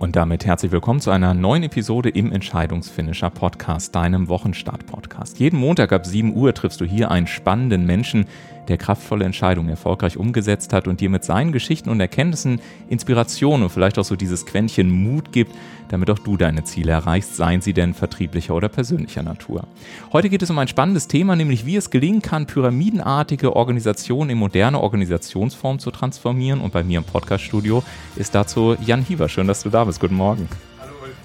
Und damit herzlich willkommen zu einer neuen Episode im Entscheidungsfinisher Podcast, deinem Wochenstart-Podcast. Jeden Montag ab 7 Uhr triffst du hier einen spannenden Menschen, der kraftvolle Entscheidungen erfolgreich umgesetzt hat und dir mit seinen Geschichten und Erkenntnissen Inspiration und vielleicht auch so dieses Quäntchen Mut gibt, damit auch du deine Ziele erreichst, seien sie denn vertrieblicher oder persönlicher Natur. Heute geht es um ein spannendes Thema, nämlich wie es gelingen kann, pyramidenartige Organisationen in moderne Organisationsformen zu transformieren. Und bei mir im Podcaststudio ist dazu Jan Hieber. Schön, dass du da bist. Guten Morgen.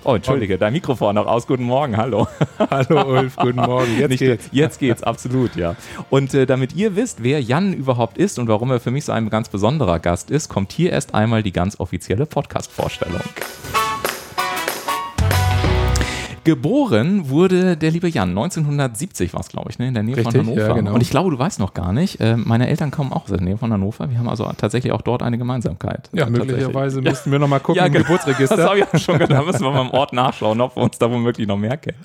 Oh, entschuldige, dein Mikrofon noch aus. Guten Morgen, hallo. Hallo Ulf, guten Morgen. Jetzt Nicht, geht's. Jetzt geht's, absolut, ja. Und äh, damit ihr wisst, wer Jan überhaupt ist und warum er für mich so ein ganz besonderer Gast ist, kommt hier erst einmal die ganz offizielle Podcast-Vorstellung. Geboren wurde der liebe Jan 1970 war es, glaube ich, ne, in der Nähe Richtig, von Hannover. ja, genau. Und ich glaube, du weißt noch gar nicht, äh, meine Eltern kommen auch aus der Nähe von Hannover. Wir haben also tatsächlich auch dort eine Gemeinsamkeit. Ja, möglicherweise müssten wir nochmal gucken Ja, im genau. Geburtsregister. Das habe ich auch schon gedacht. Da müssen wir mal im Ort nachschauen, ob wir uns da womöglich noch mehr kennen.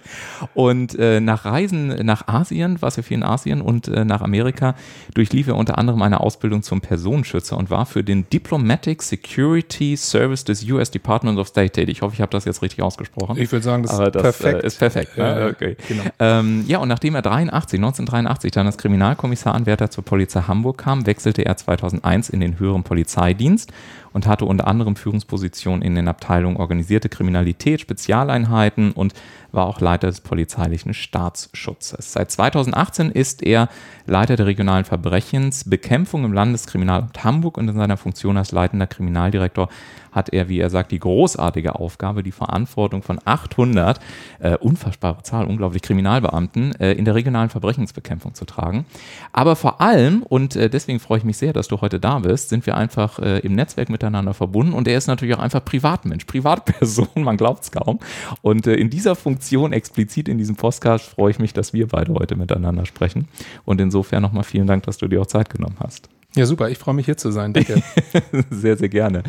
Und äh, nach Reisen nach Asien, warst ja viel in Asien und äh, nach Amerika, durchlief er unter anderem eine Ausbildung zum Personenschützer und war für den Diplomatic Security Service des US Department of State tätig. Ich hoffe, ich habe das jetzt richtig ausgesprochen. Ich würde sagen, das ist das perfekt. Äh, ist perfekt. Ne? Ja, okay. genau. Ähm, ja, und nachdem er 83, 1983 dann als Kriminalkommissaranwärter zur Polizei Hamburg kam, wechselte er 2001 in den höheren Polizeidienst und hatte unter anderem Führungspositionen in den Abteilungen organisierte Kriminalität, Spezialeinheiten und war auch Leiter des polizeilichen Staatsschutzes. Seit 2018 ist er Leiter der regionalen Verbrechensbekämpfung im Landeskriminalamt Hamburg und in seiner Funktion als leitender Kriminaldirektor hat er, wie er sagt, die großartige Aufgabe, die Verantwortung von 800, äh, unfassbare Zahl, unglaublich Kriminalbeamten, äh, in der regionalen Verbrechensbekämpfung zu tragen. Aber vor allem, und äh, deswegen freue ich mich sehr, dass du heute da bist, sind wir einfach äh, im Netzwerk miteinander verbunden und er ist natürlich auch einfach Privatmensch, Privatperson, man glaubt es kaum. Und äh, in dieser Funktion, explizit in diesem Podcast, freue ich mich, dass wir beide heute miteinander sprechen. Und insofern nochmal vielen Dank, dass du dir auch Zeit genommen hast. Ja, super. Ich freue mich hier zu sein. Danke. sehr, sehr gerne.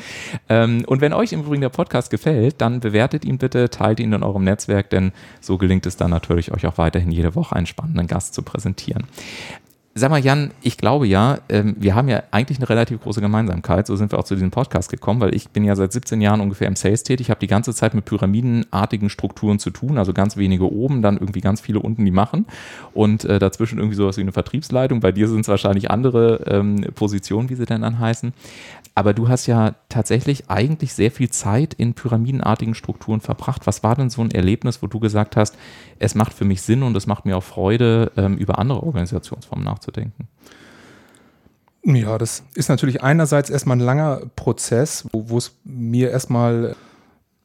Ähm, und wenn euch im Übrigen der Podcast gefällt, dann bewertet ihn bitte, teilt ihn in eurem Netzwerk, denn so gelingt es dann natürlich euch auch weiterhin jede Woche einen spannenden Gast zu präsentieren. Sag mal, Jan, ich glaube ja, ähm, wir haben ja eigentlich eine relativ große Gemeinsamkeit. So sind wir auch zu diesem Podcast gekommen, weil ich bin ja seit 17 Jahren ungefähr im Sales tätig, habe die ganze Zeit mit pyramidenartigen Strukturen zu tun, also ganz wenige oben, dann irgendwie ganz viele unten, die machen und äh, dazwischen irgendwie sowas wie eine Vertriebsleitung. Bei dir sind es wahrscheinlich andere ähm, Positionen, wie sie denn dann heißen. Aber du hast ja tatsächlich eigentlich sehr viel Zeit in pyramidenartigen Strukturen verbracht. Was war denn so ein Erlebnis, wo du gesagt hast, es macht für mich Sinn und es macht mir auch Freude, ähm, über andere Organisationsformen nachzudenken? Ja, das ist natürlich einerseits erstmal ein langer Prozess, wo, wo es mir erstmal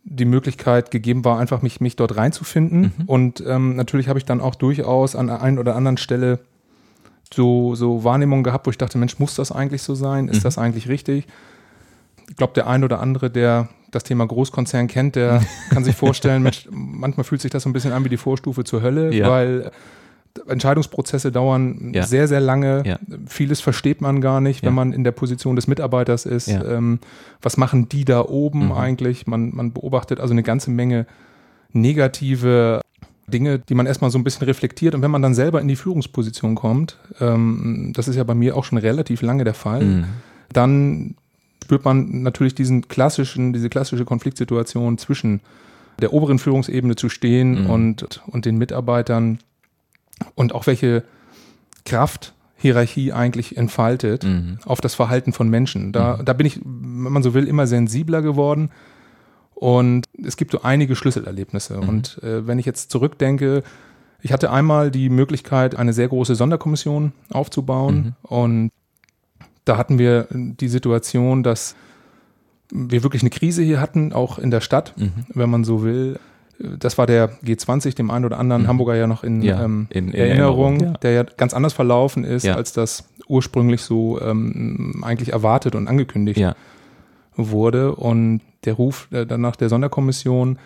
die Möglichkeit gegeben war, einfach mich, mich dort reinzufinden. Mhm. Und ähm, natürlich habe ich dann auch durchaus an der einen oder anderen Stelle so, so Wahrnehmungen gehabt, wo ich dachte, Mensch, muss das eigentlich so sein? Ist Mhm. das eigentlich richtig? Ich glaube, der ein oder andere, der das Thema Großkonzern kennt, der kann sich vorstellen, Mensch, manchmal fühlt sich das so ein bisschen an wie die Vorstufe zur Hölle, Ja. weil Entscheidungsprozesse dauern Ja. sehr, sehr lange. Ja. Vieles versteht man gar nicht, wenn man in der Position des Mitarbeiters ist. Ähm, was machen die da oben Mhm. eigentlich? Man, man beobachtet also eine ganze Menge negative Dinge, die man erstmal so ein bisschen reflektiert. Und wenn man dann selber in die Führungsposition kommt, ähm, das ist ja bei mir auch schon relativ lange der Fall, Mhm. dann spürt man natürlich diesen klassischen, diese klassische Konfliktsituation zwischen der oberen Führungsebene zu stehen Mhm. und, und den Mitarbeitern und auch welche Kraft Hierarchie eigentlich entfaltet Mhm. auf das Verhalten von Menschen. Da, da bin ich, wenn man so will, immer sensibler geworden. Und es gibt so einige Schlüsselerlebnisse. Mhm. Und äh, wenn ich jetzt zurückdenke, ich hatte einmal die Möglichkeit, eine sehr große Sonderkommission aufzubauen. Und da hatten wir die Situation, dass wir wirklich eine Krise hier hatten, auch in der Stadt, Mhm. wenn man so will. Das war der G20, dem einen oder anderen Mhm. Hamburger ja noch in, Ja, ähm, in- in Erinnerung, Erinnerung, ja. der ja ganz anders verlaufen ist, Ja. als das ursprünglich so ähm, eigentlich erwartet und angekündigt Ja. wurde. Und der Ruf äh, dann nach der Sonderkommission,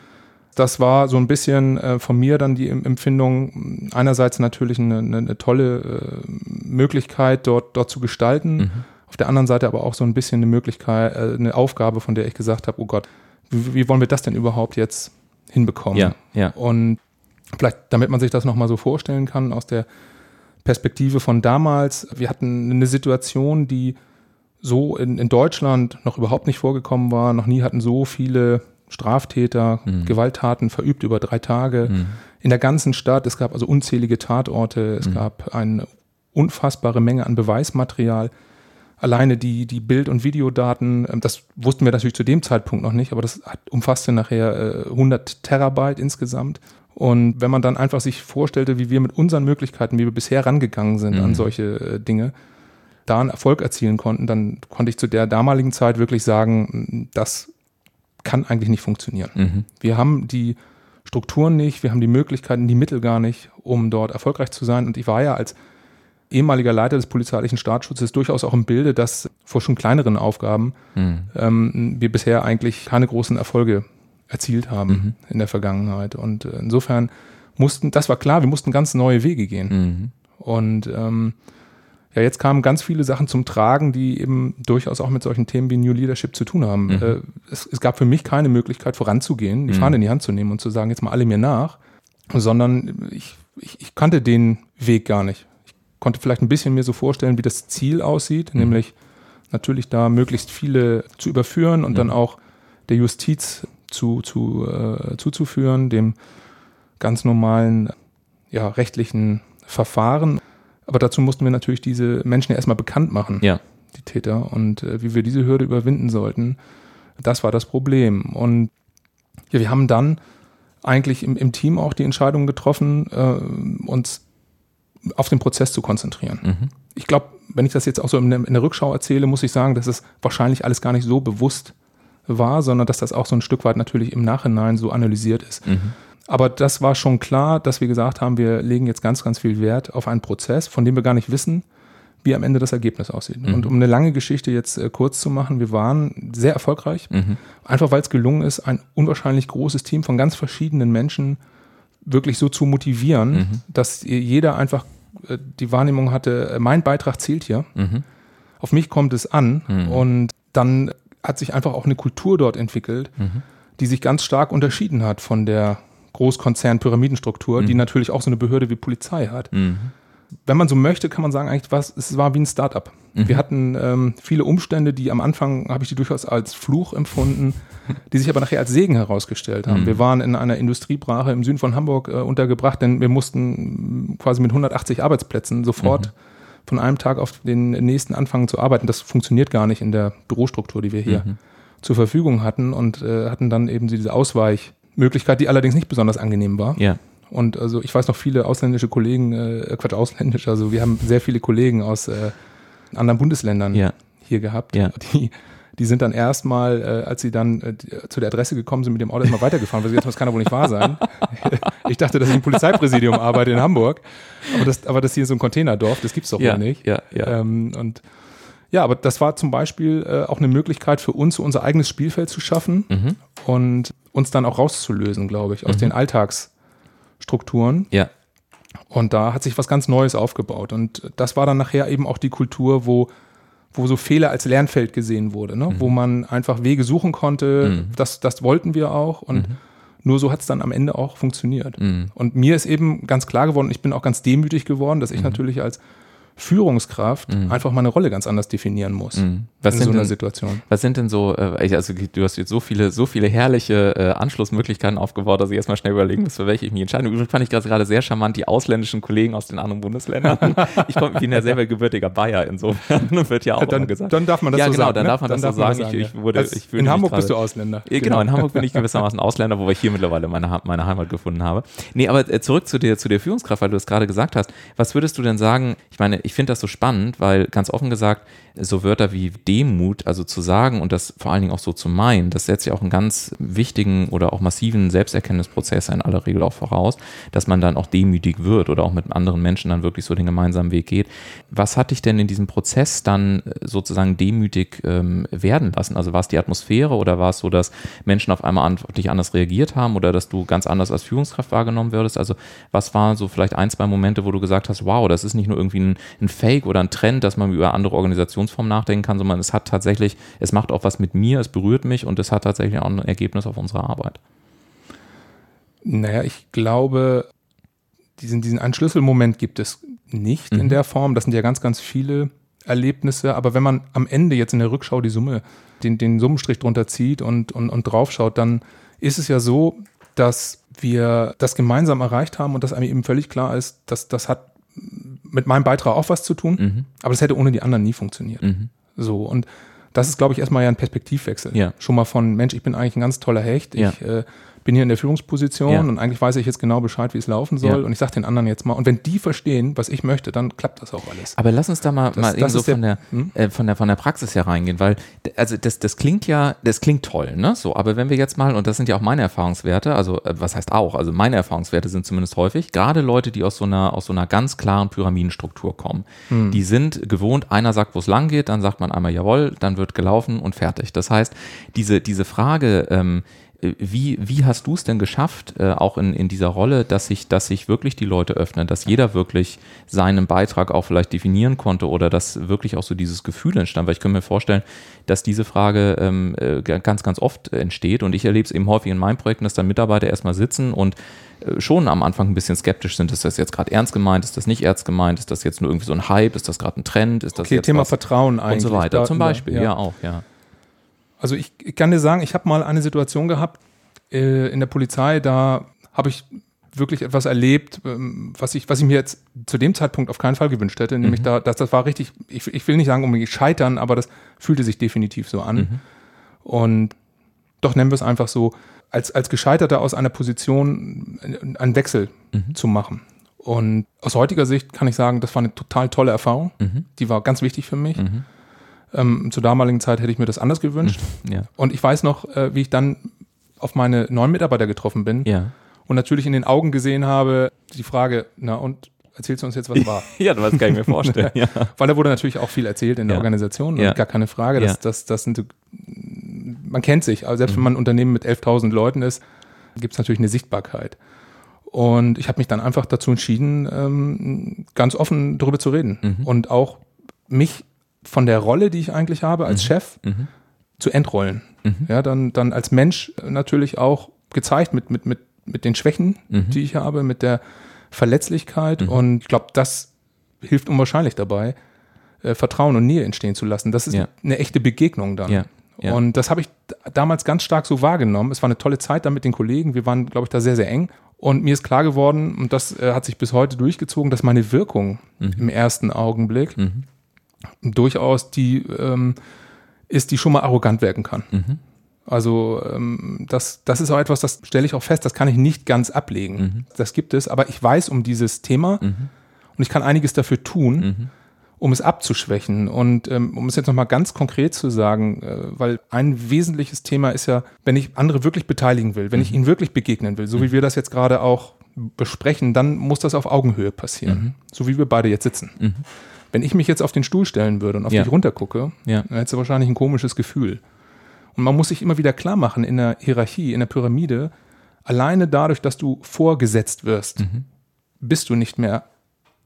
das war so ein bisschen äh, von mir dann die Em- Empfindung, einerseits natürlich eine, eine, tolle äh, Möglichkeit, dort, dort zu gestalten, Mhm. auf der anderen Seite aber auch so ein bisschen eine Möglichkeit, eine Aufgabe, von der ich gesagt habe, oh Gott, wie, wie wollen wir das denn überhaupt jetzt hinbekommen? Ja, ja. Und vielleicht, damit man sich das nochmal so vorstellen kann, aus der Perspektive von damals, wir hatten eine Situation, die so in, in Deutschland noch überhaupt nicht vorgekommen war. Noch nie hatten so viele Straftäter, mhm. Gewalttaten verübt über drei Tage mhm. in der ganzen Stadt. Es gab also unzählige Tatorte, es mhm. gab eine unfassbare Menge an Beweismaterial. Alleine die, die Bild- und Videodaten, ähm, das wussten wir natürlich zu dem Zeitpunkt noch nicht, aber das umfasste nachher 100 äh, Terabyte insgesamt. Und wenn man dann einfach sich vorstellte, wie wir mit unseren Möglichkeiten, wie wir bisher rangegangen sind mhm. an solche äh, Dinge, da einen Erfolg erzielen konnten, dann konnte ich zu der damaligen Zeit wirklich sagen, das kann eigentlich nicht funktionieren. Mhm. Wir haben die Strukturen nicht, wir haben die Möglichkeiten, die Mittel gar nicht, um dort erfolgreich zu sein. Und ich war ja als ehemaliger Leiter des polizeilichen Staatsschutzes durchaus auch im Bilde, dass vor schon kleineren Aufgaben mhm. ähm, wir bisher eigentlich keine großen Erfolge erzielt haben mhm. in der Vergangenheit. Und äh, insofern mussten, das war klar, wir mussten ganz neue Wege gehen. Mhm. Und ähm, ja, jetzt kamen ganz viele Sachen zum Tragen, die eben durchaus auch mit solchen Themen wie New Leadership zu tun haben. Mhm. Äh, es, es, gab für mich keine Möglichkeit voranzugehen, die mhm. Fahne in die Hand zu nehmen und zu sagen, jetzt mal alle mir nach, sondern ich, ich, ich kannte den Weg gar nicht. Ich konnte vielleicht ein bisschen mir so vorstellen, wie das Ziel aussieht, mhm. nämlich natürlich da möglichst viele zu überführen und dann mhm. auch der Justiz zu, zu, äh, zuzuführen, dem ganz normalen ja, rechtlichen Verfahren. Aber dazu mussten wir natürlich diese Menschen ja erstmal bekannt machen, ja. die Täter, und äh, wie wir diese Hürde überwinden sollten. Das war das Problem. Und ja, wir haben dann eigentlich im, im Team auch die Entscheidung getroffen, äh, uns auf den Prozess zu konzentrieren. Mhm. Ich glaube, wenn ich das jetzt auch so in der, in der, Rückschau erzähle, muss ich sagen, dass es wahrscheinlich alles gar nicht so bewusst war, sondern dass das auch so ein Stück weit natürlich im Nachhinein so analysiert ist. Mhm. Aber das war schon klar, dass wir gesagt haben, wir legen jetzt ganz, ganz viel Wert auf einen Prozess, von dem wir gar nicht wissen, wie am Ende das Ergebnis aussieht. Mhm. Und um eine lange Geschichte jetzt äh, kurz zu machen, wir waren sehr erfolgreich, mhm. einfach weil es gelungen ist, ein unwahrscheinlich großes Team von ganz verschiedenen Menschen wirklich so zu motivieren, mhm. dass jeder einfach äh, die Wahrnehmung hatte, äh, mein Beitrag zählt hier. Mhm. Auf mich kommt es an. Mhm. Und dann hat sich einfach auch eine Kultur dort entwickelt, mhm. die sich ganz stark unterschieden hat von der Großkonzern-Pyramidenstruktur, mhm. die natürlich auch so eine Behörde wie Polizei hat. Mhm. Wenn man so möchte, kann man sagen, eigentlich was, es war wie ein Startup. Mhm. Wir hatten ähm, viele Umstände, die am Anfang habe ich die durchaus als Fluch empfunden, die sich aber nachher als Segen herausgestellt haben. Mhm. Wir waren in einer Industriebrache im Süden von Hamburg äh, untergebracht, denn wir mussten quasi mit 180 Arbeitsplätzen sofort mhm. von einem Tag auf den nächsten anfangen zu arbeiten. Das funktioniert gar nicht in der Bürostruktur, die wir hier mhm. zur Verfügung hatten und äh, hatten dann eben diese Ausweich- Möglichkeit, die allerdings nicht besonders angenehm war. Ja. Und also ich weiß noch viele ausländische Kollegen, äh, Quatsch, ausländisch, also wir haben sehr viele Kollegen aus äh, anderen Bundesländern ja. hier gehabt, ja. die, die sind dann erstmal, äh, als sie dann äh, zu der Adresse gekommen sind, mit dem Auto erstmal weitergefahren, weil sie jetzt das kann doch wohl nicht wahr sein. ich dachte, dass ich im Polizeipräsidium arbeite in Hamburg, aber das, aber das hier ist so ein Containerdorf, das gibt's doch ja, wohl nicht. Ja, ja. Ähm, und ja, aber das war zum Beispiel äh, auch eine Möglichkeit für uns, unser eigenes Spielfeld zu schaffen mhm. und uns dann auch rauszulösen, glaube ich, aus mhm. den Alltagsstrukturen. Ja. Und da hat sich was ganz Neues aufgebaut. Und das war dann nachher eben auch die Kultur, wo, wo so Fehler als Lernfeld gesehen wurde, ne? Mhm. wo man einfach Wege suchen konnte. Mhm. Das, das wollten wir auch. Und mhm. nur so hat es dann am Ende auch funktioniert. Mhm. Und mir ist eben ganz klar geworden, ich bin auch ganz demütig geworden, dass ich mhm. natürlich als Führungskraft mhm. einfach mal eine Rolle ganz anders definieren muss mhm. was in so einer denn, Situation. Was sind denn so, äh, also du hast jetzt so viele, so viele herrliche äh, Anschlussmöglichkeiten aufgebaut, dass ich erstmal schnell überlegen muss, für welche ich mich entscheide. Übrigens fand ich gerade sehr charmant die ausländischen Kollegen aus den anderen Bundesländern. ich bin ja selber gebürtiger Bayer, insofern wird ja auch dann, gesagt. Dann darf man das ja, so genau, sagen. dann ne? darf man das dann so sagen. sagen. Ich, ich wurde, ich in Hamburg bist du Ausländer. Genau, genau, in Hamburg bin ich gewissermaßen Ausländer, wobei ich hier mittlerweile meine, meine Heimat gefunden habe. Nee, aber äh, zurück zu der, zu der Führungskraft, weil du es gerade gesagt hast. Was würdest du denn sagen? Ich meine, ich finde das so spannend, weil ganz offen gesagt, so Wörter wie Demut, also zu sagen und das vor allen Dingen auch so zu meinen, das setzt ja auch einen ganz wichtigen oder auch massiven Selbsterkenntnisprozess in aller Regel auch voraus, dass man dann auch demütig wird oder auch mit anderen Menschen dann wirklich so den gemeinsamen Weg geht. Was hat dich denn in diesem Prozess dann äh, sozusagen demütig ähm, werden lassen? Also war es die Atmosphäre oder war es so, dass Menschen auf einmal auf dich anders reagiert haben oder dass du ganz anders als Führungskraft wahrgenommen würdest? Also was waren so vielleicht ein, zwei Momente, wo du gesagt hast, wow, das ist nicht nur irgendwie ein, ein Fake oder ein Trend, dass man über andere Organisationsformen nachdenken kann, sondern es hat tatsächlich, es macht auch was mit mir, es berührt mich und es hat tatsächlich auch ein Ergebnis auf unsere Arbeit. Naja, ich glaube, diesen, diesen einen Schlüsselmoment gibt es nicht mhm. in der Form. Das sind ja ganz, ganz viele Erlebnisse, aber wenn man am Ende jetzt in der Rückschau die Summe, den, den Summenstrich drunter zieht und, und, und draufschaut, dann ist es ja so, dass wir das gemeinsam erreicht haben und dass einem eben völlig klar ist, dass das hat mit meinem Beitrag auch was zu tun, mhm. aber das hätte ohne die anderen nie funktioniert. Mhm. So und das ist, glaube ich, erstmal ja ein Perspektivwechsel. Ja. Schon mal von, Mensch, ich bin eigentlich ein ganz toller Hecht. Ich ja. äh, bin hier in der Führungsposition ja. und eigentlich weiß ich jetzt genau Bescheid, wie es laufen soll. Ja. Und ich sage den anderen jetzt mal. Und wenn die verstehen, was ich möchte, dann klappt das auch alles. Aber lass uns da mal, das, mal das so von der, hm? äh, von der von der Praxis her reingehen, weil also das, das klingt ja, das klingt toll, ne? So, aber wenn wir jetzt mal, und das sind ja auch meine Erfahrungswerte, also äh, was heißt auch, also meine Erfahrungswerte sind zumindest häufig, gerade Leute, die aus so einer, aus so einer ganz klaren Pyramidenstruktur kommen, hm. die sind gewohnt, einer sagt, wo es lang geht, dann sagt man einmal jawohl, dann wird gelaufen und fertig. Das heißt, diese, diese Frage, ähm, wie, wie hast du es denn geschafft, äh, auch in, in dieser Rolle, dass sich, dass sich wirklich die Leute öffnen, dass jeder wirklich seinen Beitrag auch vielleicht definieren konnte oder dass wirklich auch so dieses Gefühl entstand? Weil ich kann mir vorstellen, dass diese Frage ähm, äh, ganz, ganz oft entsteht und ich erlebe es eben häufig in meinen Projekten, dass dann Mitarbeiter erstmal sitzen und äh, schon am Anfang ein bisschen skeptisch sind, ist das jetzt gerade ernst gemeint, ist das nicht ernst gemeint, ist das jetzt nur irgendwie so ein Hype, ist das gerade ein Trend, ist das okay, jetzt Thema Vertrauen eigentlich. Und so weiter, zum Beispiel, ja, ja auch, ja. Also ich, ich kann dir sagen, ich habe mal eine Situation gehabt äh, in der Polizei, da habe ich wirklich etwas erlebt, ähm, was ich, was ich mir jetzt zu dem Zeitpunkt auf keinen Fall gewünscht hätte. Nämlich mhm. da, dass das war richtig, ich, ich will nicht sagen unbedingt scheitern, aber das fühlte sich definitiv so an. Mhm. Und doch nennen wir es einfach so, als, als Gescheiterter aus einer Position einen Wechsel mhm. zu machen. Und aus heutiger Sicht kann ich sagen, das war eine total tolle Erfahrung. Mhm. Die war ganz wichtig für mich. Mhm. Ähm, zur damaligen Zeit hätte ich mir das anders gewünscht. Ja. Und ich weiß noch, äh, wie ich dann auf meine neuen Mitarbeiter getroffen bin ja. und natürlich in den Augen gesehen habe, die Frage, na und erzählst du uns jetzt, was war? ja, das kann ich mir vorstellen. ja. Weil da wurde natürlich auch viel erzählt in der. Organisation, ja. gar keine Frage. Das, das, das sind, man kennt sich, also selbst mhm. wenn man ein Unternehmen mit 11.000 Leuten ist, gibt es natürlich eine Sichtbarkeit. Und ich habe mich dann einfach dazu entschieden, ähm, ganz offen darüber zu reden mhm. und auch mich von der Rolle, die ich eigentlich habe als mhm. Chef, mhm. zu entrollen. Mhm. Ja, dann, dann als Mensch natürlich auch gezeigt mit, mit, mit, mit den Schwächen, mhm. die ich habe, mit der Verletzlichkeit. Mhm. Und ich glaube, das hilft unwahrscheinlich dabei, äh, Vertrauen und Nähe entstehen zu lassen. Das ist ja. eine echte Begegnung dann. Ja. Ja. Und das habe ich damals ganz stark so wahrgenommen. Es war eine tolle Zeit da mit den Kollegen. Wir waren, glaube ich, da sehr, sehr eng. Und mir ist klar geworden, und das äh, hat sich bis heute durchgezogen, dass meine Wirkung mhm. im ersten Augenblick mhm durchaus die ähm, ist, die schon mal arrogant wirken kann. Mhm. Also ähm, das, das ist auch etwas, das stelle ich auch fest, das kann ich nicht ganz ablegen. Mhm. Das gibt es, aber ich weiß um dieses Thema mhm. und ich kann einiges dafür tun, mhm. um es abzuschwächen. Und ähm, um es jetzt nochmal ganz konkret zu sagen, äh, weil ein wesentliches Thema ist ja, wenn ich andere wirklich beteiligen will, wenn ich mhm. ihnen wirklich begegnen will, so wie mhm. wir das jetzt gerade auch besprechen, dann muss das auf Augenhöhe passieren, so wie wir beide jetzt sitzen. Wenn ich mich jetzt auf den Stuhl stellen würde und auf ja. dich runtergucke, ja. dann hättest du wahrscheinlich ein komisches Gefühl. Und man muss sich immer wieder klar machen in der Hierarchie, in der Pyramide, alleine dadurch, dass du vorgesetzt wirst, mhm. bist du nicht mehr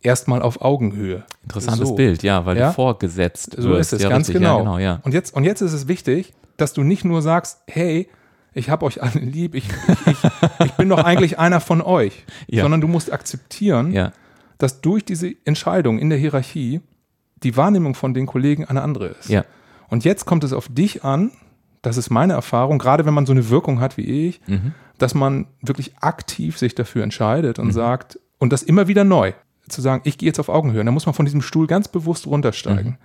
erstmal auf Augenhöhe. Interessantes so. Bild, ja, weil ja? du vorgesetzt so wirst. So ist es, ja, ganz richtig. genau. genau ja. und, jetzt, und jetzt ist es wichtig, dass du nicht nur sagst, hey, ich habe euch alle lieb, ich, ich, ich, bin doch eigentlich einer von euch, sondern du musst akzeptieren, ja dass durch diese Entscheidung in der Hierarchie die Wahrnehmung von den Kollegen eine andere ist. Ja. Und jetzt kommt es auf dich an, das ist meine Erfahrung, gerade wenn man so eine Wirkung hat wie ich, mhm. dass man wirklich aktiv sich dafür entscheidet und mhm. sagt, und das immer wieder neu, zu sagen, ich gehe jetzt auf Augenhöhe. Dann muss man von diesem Stuhl ganz bewusst runtersteigen. Mhm.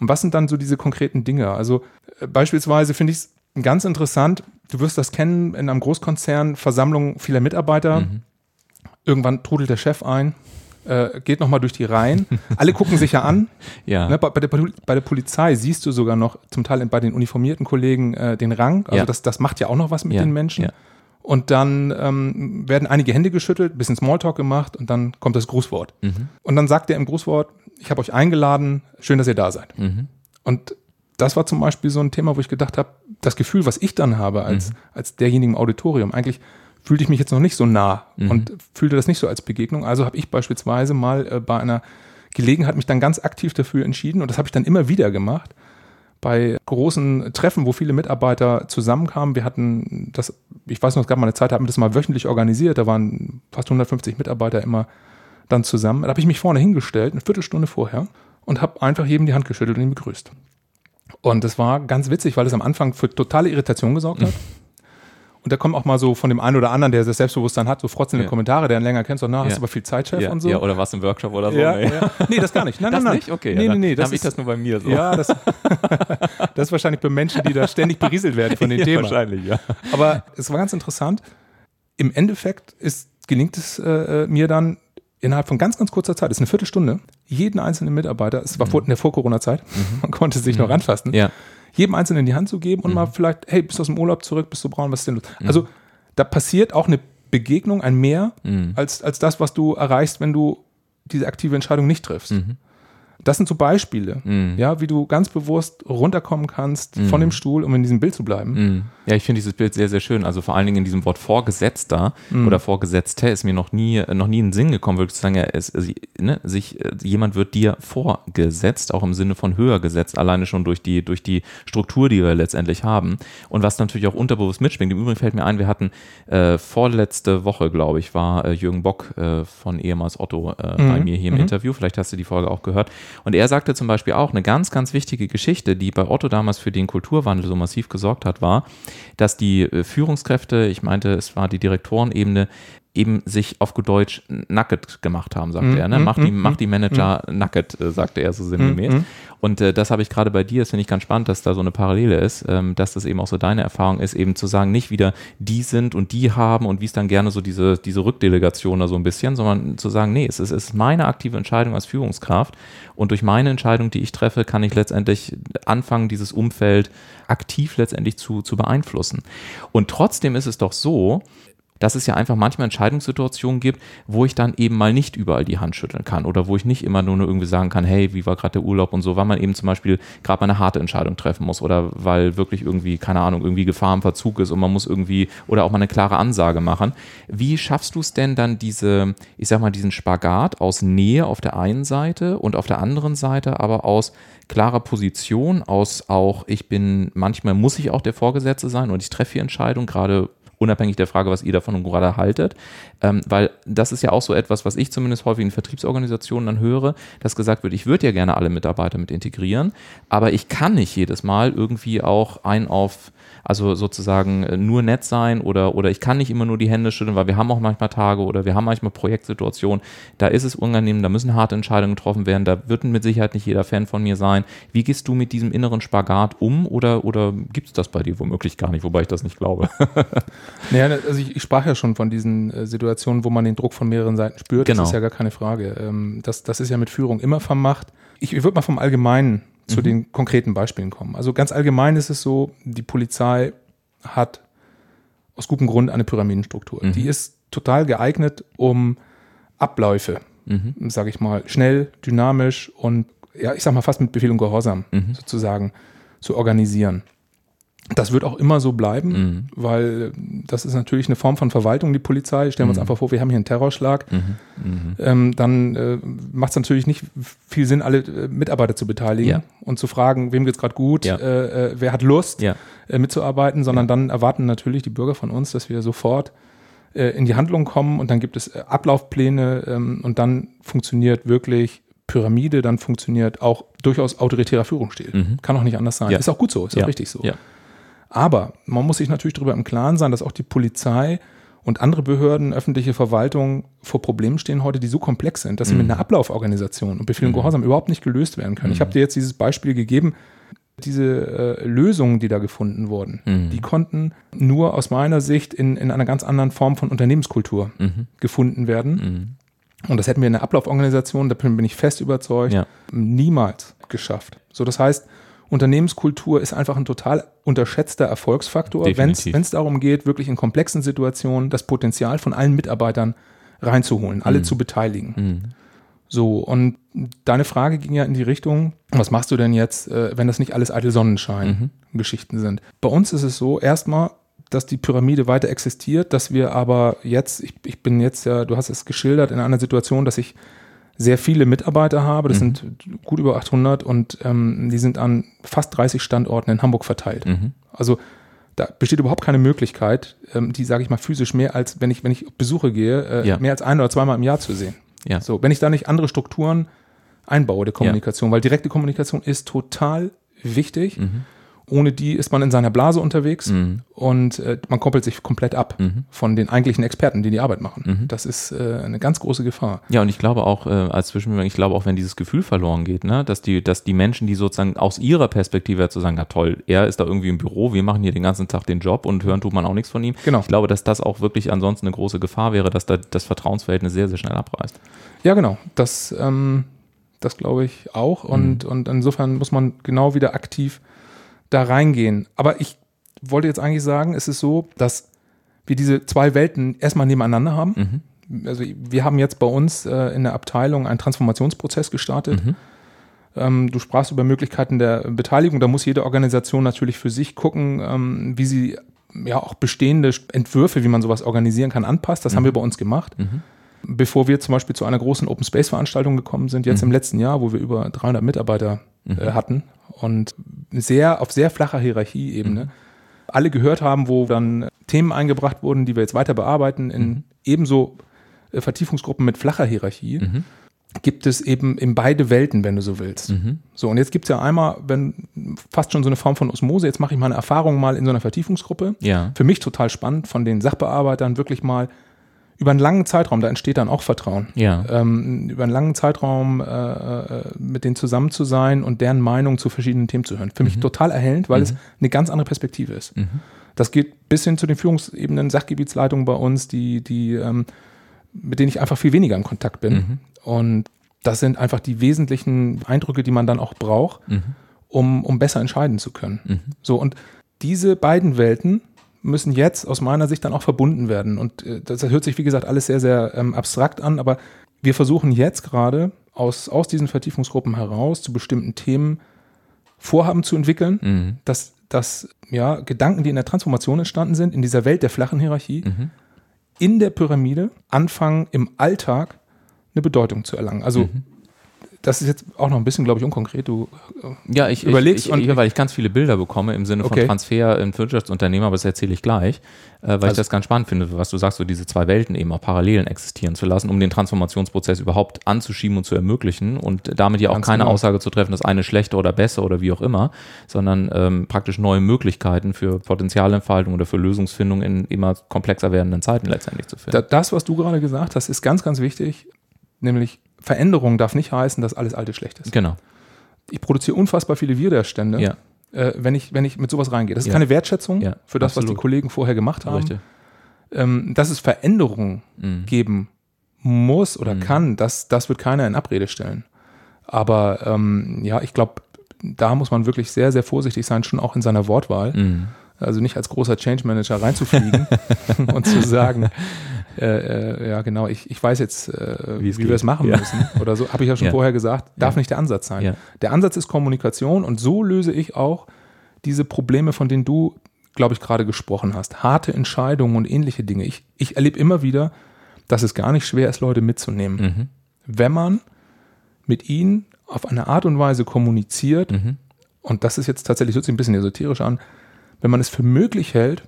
Und was sind dann so diese konkreten Dinge? Also äh, beispielsweise finde ich es ganz interessant, du wirst das kennen in einem Großkonzern, Versammlung vieler Mitarbeiter. Mhm. Irgendwann trudelt der Chef ein äh, geht nochmal durch die Reihen. Alle gucken sich ja an. ja. Ne, bei, bei, der, bei, der, Polizei siehst du sogar noch zum Teil bei den uniformierten Kollegen äh, den Rang. Also ja. das, das macht ja auch noch was mit ja. den Menschen. Ja. Und dann ähm, werden einige Hände geschüttelt, bisschen Smalltalk gemacht und dann kommt das Grußwort. Mhm. Und dann sagt er im Grußwort, ich habe euch eingeladen, schön, dass ihr da seid. Mhm. Und das war zum Beispiel so ein Thema, wo ich gedacht habe, das Gefühl, was ich dann habe als, mhm. als derjenige im Auditorium, eigentlich fühlte ich mich jetzt noch nicht so nah mhm. und fühlte das nicht so als Begegnung. Also habe ich beispielsweise mal äh, bei einer Gelegenheit mich dann ganz aktiv dafür entschieden und das habe ich dann immer wieder gemacht. Bei großen Treffen, wo viele Mitarbeiter zusammenkamen, wir hatten das, ich weiß noch, es gab mal eine Zeit, da haben wir das mal wöchentlich organisiert, da waren fast 150 Mitarbeiter immer dann zusammen. Da habe ich mich vorne hingestellt, eine Viertelstunde vorher, und habe einfach jedem die Hand geschüttelt und ihn begrüßt. Und das war ganz witzig, weil es am Anfang für totale Irritation gesorgt hat. Und da kommt auch mal so von dem einen oder anderen, der das Selbstbewusstsein hat, so frotzende Ja. Kommentare, der ihn länger kennt, so, na, hast du aber viel Zeit, Chef und so. ja, oder was im Workshop oder so? Ja, nee. Nee, das gar nicht. Nein, Das nein, nein. nicht? Okay, nee, nee, nee. Das habe ich ist, das nur bei mir so. Ja, das, das ist wahrscheinlich bei Menschen, die da ständig berieselt werden von den Ja, Themen. Wahrscheinlich, ja. Aber es war ganz interessant. Im Endeffekt ist, gelingt es äh, mir dann innerhalb von ganz, ganz kurzer Zeit, das ist eine Viertelstunde, jeden einzelnen Mitarbeiter, es war vor, in der Vor-Corona-Zeit, man konnte sich noch ranfassen, Mhm. Ja. Jedem Einzelnen die Hand zu geben und mal vielleicht, hey, bist du aus dem Urlaub zurück, bist du braun, was ist denn los? Mhm. Also da passiert auch eine Begegnung, ein Mehr, als, als das, was du erreichst, wenn du diese aktive Entscheidung nicht triffst. Mhm. Das sind so Beispiele, ja, wie du ganz bewusst runterkommen kannst von dem Stuhl, um in diesem Bild zu bleiben. Mhm. Ja, ich finde dieses Bild sehr, sehr schön. Also vor allen Dingen in diesem Wort Vorgesetzter oder Vorgesetzte ist mir noch nie, noch nie in den Sinn gekommen, wirklich zu sagen, ja, es, es, ne, sich, äh, jemand wird dir vorgesetzt, auch im Sinne von höher gesetzt, alleine schon durch die, durch die Struktur, die wir letztendlich haben. Und was natürlich auch unterbewusst mitschwingt. Im Übrigen fällt mir ein, wir hatten äh, vorletzte Woche, glaube ich, war äh, Jürgen Bock äh, von ehemals Otto äh, bei mir hier im Interview. Vielleicht hast du die Folge auch gehört. Und er sagte zum Beispiel auch eine ganz, ganz wichtige Geschichte, die bei Otto damals für den Kulturwandel so massiv gesorgt hat, war, dass die äh, Führungskräfte, ich meinte, es war die Direktorenebene, eben sich auf gut Deutsch nacket gemacht haben, sagte er. Ne? Mach, die, mach die Manager nacket, äh, sagte er so sinngemäß. Und äh, das habe ich gerade bei dir, das finde ich ganz spannend, dass da so eine Parallele ist, ähm, dass das eben auch so deine Erfahrung ist, eben zu sagen, nicht wieder die sind und die haben und wie es dann gerne so diese, diese Rückdelegation da so ein bisschen, sondern zu sagen, nee, es ist, es ist meine aktive Entscheidung als Führungskraft und durch meine Entscheidung, die ich treffe, kann ich letztendlich anfangen, dieses Umfeld aktiv letztendlich zu, zu beeinflussen. Und trotzdem ist es doch so, dass es ja einfach manchmal Entscheidungssituationen gibt, wo ich dann eben mal nicht überall die Hand schütteln kann oder wo ich nicht immer nur irgendwie sagen kann, hey, wie war gerade der Urlaub und so, weil man eben zum Beispiel gerade mal eine harte Entscheidung treffen muss oder weil wirklich irgendwie, keine Ahnung, irgendwie Gefahr im Verzug ist und man muss irgendwie oder auch mal eine klare Ansage machen. Wie schaffst du es denn dann diese, ich sag mal, diesen Spagat aus Nähe auf der einen Seite und auf der anderen Seite aber aus klarer Position, aus auch, ich bin, manchmal muss ich auch der Vorgesetzte sein und ich treffe die Entscheidung, gerade unabhängig der Frage, was ihr davon gerade haltet. Ähm, weil das ist ja auch so etwas, was ich zumindest häufig in Vertriebsorganisationen dann höre, dass gesagt wird, ich würde ja gerne alle Mitarbeiter mit integrieren, aber ich kann nicht jedes Mal irgendwie auch ein auf, also sozusagen äh, nur nett sein oder, oder ich kann nicht immer nur die Hände schütteln, weil wir haben auch manchmal Tage oder wir haben manchmal Projektsituationen, da ist es unangenehm, da müssen harte Entscheidungen getroffen werden, da wird mit Sicherheit nicht jeder Fan von mir sein. Wie gehst du mit diesem inneren Spagat um oder, oder gibt es das bei dir womöglich gar nicht, wobei ich das nicht glaube? Naja, also ich, ich sprach ja schon von diesen äh, Situationen, wo man den Druck von mehreren Seiten spürt. Genau. Das ist ja gar keine Frage. Ähm, das, das ist ja mit Führung immer vermacht. Ich, ich würde mal vom Allgemeinen zu den konkreten Beispielen kommen. Also ganz allgemein ist es so, die Polizei hat aus gutem Grund eine Pyramidenstruktur. Die ist total geeignet, um Abläufe, sage ich mal, schnell, dynamisch und ja, ich sag mal fast mit Befehl und Gehorsam sozusagen zu organisieren. Das wird auch immer so bleiben, weil das ist natürlich eine Form von Verwaltung, die Polizei. Stellen wir uns einfach vor, wir haben hier einen Terrorschlag. Ähm, dann äh, macht es natürlich nicht viel Sinn, alle äh, Mitarbeiter zu beteiligen Ja. und zu fragen, wem geht's gerade gut, Ja. äh, äh, wer hat Lust Ja. äh, mitzuarbeiten, sondern dann erwarten natürlich die Bürger von uns, dass wir sofort äh, in die Handlung kommen und dann gibt es Ablaufpläne ähm, und dann funktioniert wirklich Pyramide, dann funktioniert auch durchaus autoritärer Führungsstil. Kann auch nicht anders sein. Ist auch gut so, ist auch richtig so. Aber man muss sich natürlich darüber im Klaren sein, dass auch die Polizei und andere Behörden, öffentliche Verwaltung vor Problemen stehen heute, die so komplex sind, dass sie mit einer Ablauforganisation und Befehl und Gehorsam überhaupt nicht gelöst werden können. Ich habe dir jetzt dieses Beispiel gegeben, diese äh, Lösungen, die da gefunden wurden, die konnten nur aus meiner Sicht in, in einer ganz anderen Form von Unternehmenskultur gefunden werden. Und das hätten wir in der Ablauforganisation, da bin ich fest überzeugt, Ja. niemals geschafft. So, das heißt, Unternehmenskultur ist einfach ein total unterschätzter Erfolgsfaktor, wenn es darum geht, wirklich in komplexen Situationen das Potenzial von allen Mitarbeitern reinzuholen, alle zu beteiligen. So, und deine Frage ging ja in die Richtung, was machst du denn jetzt, äh, wenn das nicht alles eitel Sonnenschein-Geschichten sind? Bei uns ist es so, erstmal, dass die Pyramide weiter existiert, dass wir aber jetzt, ich, ich bin jetzt ja, du hast es geschildert, in einer Situation, dass ich sehr viele Mitarbeiter habe, das sind gut über 800 und ähm, die sind an fast 30 Standorten in Hamburg verteilt. Also da besteht überhaupt keine Möglichkeit, ähm, die, sage ich mal, physisch mehr als, wenn ich, wenn ich Besuche gehe, äh, Ja. mehr als ein oder zweimal im Jahr zu sehen. Ja. So, wenn ich da nicht andere Strukturen einbaue, der Kommunikation, weil direkte Kommunikation ist total wichtig. Mhm. Ohne die ist man in seiner Blase unterwegs Mhm. und äh, man koppelt sich komplett ab Mhm. von den eigentlichen Experten, die die Arbeit machen. Mhm. Das ist äh, eine ganz große Gefahr. Ja, und ich glaube auch, äh, als Zwischenbemerkung, ich glaube auch, wenn dieses Gefühl verloren geht, ne, dass die, dass die Menschen, die sozusagen aus ihrer Perspektive so sagen, na toll, er ist da irgendwie im Büro, wir machen hier den ganzen Tag den Job und hören tut man auch nichts von ihm. Genau. Ich glaube, dass das auch wirklich ansonsten eine große Gefahr wäre, dass da das Vertrauensverhältnis sehr, sehr schnell abreißt. Ja, genau. Das, ähm, das glaube ich auch. Und, Mhm. und insofern muss man genau wieder aktiv da reingehen. Aber ich wollte jetzt eigentlich sagen, es ist so, dass wir diese zwei Welten erstmal nebeneinander haben. Mhm. Also wir haben jetzt bei uns äh, in der Abteilung einen Transformationsprozess gestartet. Mhm. Ähm, du sprachst über Möglichkeiten der Beteiligung. Da muss jede Organisation natürlich für sich gucken, ähm, wie sie ja auch bestehende Entwürfe, wie man sowas organisieren kann, anpasst. Das haben wir bei uns gemacht. Mhm. Bevor wir zum Beispiel zu einer großen Open Space Veranstaltung gekommen sind, jetzt Mhm. im letzten Jahr, wo wir über 300 Mitarbeiter Mhm. äh, hatten und sehr auf sehr flacher Hierarchieebene Mhm. alle gehört haben, wo dann Themen eingebracht wurden, die wir jetzt weiter bearbeiten in Mhm. ebenso äh, Vertiefungsgruppen mit flacher Hierarchie, Mhm. gibt es eben in beide Welten, wenn du so willst. Mhm. So, und jetzt gibt es ja einmal, wenn fast schon so eine Form von Osmose, jetzt mache ich meine Erfahrung mal in so einer Vertiefungsgruppe. Ja. Für mich total spannend, von den Sachbearbeitern wirklich mal über einen langen Zeitraum, da entsteht dann auch Vertrauen, Ja. ähm, über einen langen Zeitraum äh, äh, mit denen zusammen zu sein und deren Meinung zu verschiedenen Themen zu hören. Für mich total erhellend, weil es eine ganz andere Perspektive ist. Mhm. Das geht bis hin zu den Führungsebenen, Sachgebietsleitungen bei uns, die, die, ähm, mit denen ich einfach viel weniger in Kontakt bin. Mhm. Und das sind einfach die wesentlichen Eindrücke, die man dann auch braucht, Mhm. um, um besser entscheiden zu können. Mhm. So, und diese beiden Welten müssen jetzt aus meiner Sicht dann auch verbunden werden. Und äh, das hört sich, wie gesagt, alles sehr, sehr ähm, abstrakt an, aber wir versuchen jetzt gerade aus, aus diesen Vertiefungsgruppen heraus zu bestimmten Themen Vorhaben zu entwickeln, Mhm. dass, dass ja, Gedanken, die in der Transformation entstanden sind, in dieser Welt der flachen Hierarchie, Mhm. in der Pyramide anfangen, im Alltag eine Bedeutung zu erlangen. Also Mhm. Das ist jetzt auch noch ein bisschen, glaube ich, unkonkret. Du, äh, Ja, ich Überlegst ich, und- ich, ja, weil ich ganz viele Bilder bekomme im Sinne Okay. von Transfer im Wirtschaftsunternehmen, aber das erzähle ich gleich, äh, weil ich Also- das ganz spannend finde, was du sagst, so diese zwei Welten eben auch Parallelen existieren zu lassen, um den Transformationsprozess überhaupt anzuschieben und zu ermöglichen und damit ja auch keine genau. Aussage zu treffen, das eine schlechter oder besser oder wie auch immer, sondern ähm, praktisch neue Möglichkeiten für Potenzialentfaltung oder für Lösungsfindung in immer komplexer werdenden Zeiten letztendlich zu finden. da, das, was du gerade gesagt hast, ist ganz, ganz wichtig. Nämlich Veränderung darf nicht heißen, dass alles Alte schlecht ist. genau. Ich produziere unfassbar viele Widerstände, Ja. äh, wenn, ich, wenn ich mit sowas reingehe. Das ist Ja. keine Wertschätzung Ja, für das, was absolut. die Kollegen vorher gemacht haben. Richtig. Ähm, dass es Veränderungen Mhm. geben muss oder Mhm. kann, das, das wird keiner in Abrede stellen. Aber ähm, ja, ich glaube, da muss man wirklich sehr, sehr vorsichtig sein, schon auch in seiner Wortwahl. Mhm. Also nicht als großer Change Manager reinzufliegen und zu sagen, äh, äh, ja genau, ich, ich weiß jetzt, äh, Wie wie, wir es machen Ja. müssen oder so, habe ich ja schon Ja. vorher gesagt, darf Ja. nicht der Ansatz sein. Der Ansatz ist Kommunikation und so löse ich auch diese Probleme, von denen du, glaube ich, gerade gesprochen hast. Harte Entscheidungen und ähnliche Dinge. Ich, ich erlebe immer wieder, dass es gar nicht schwer ist, Leute mitzunehmen. Mhm. Wenn man mit ihnen auf eine Art und Weise kommuniziert, Mhm. und das ist jetzt tatsächlich, hört sich ein bisschen esoterisch an, wenn man es für möglich hält,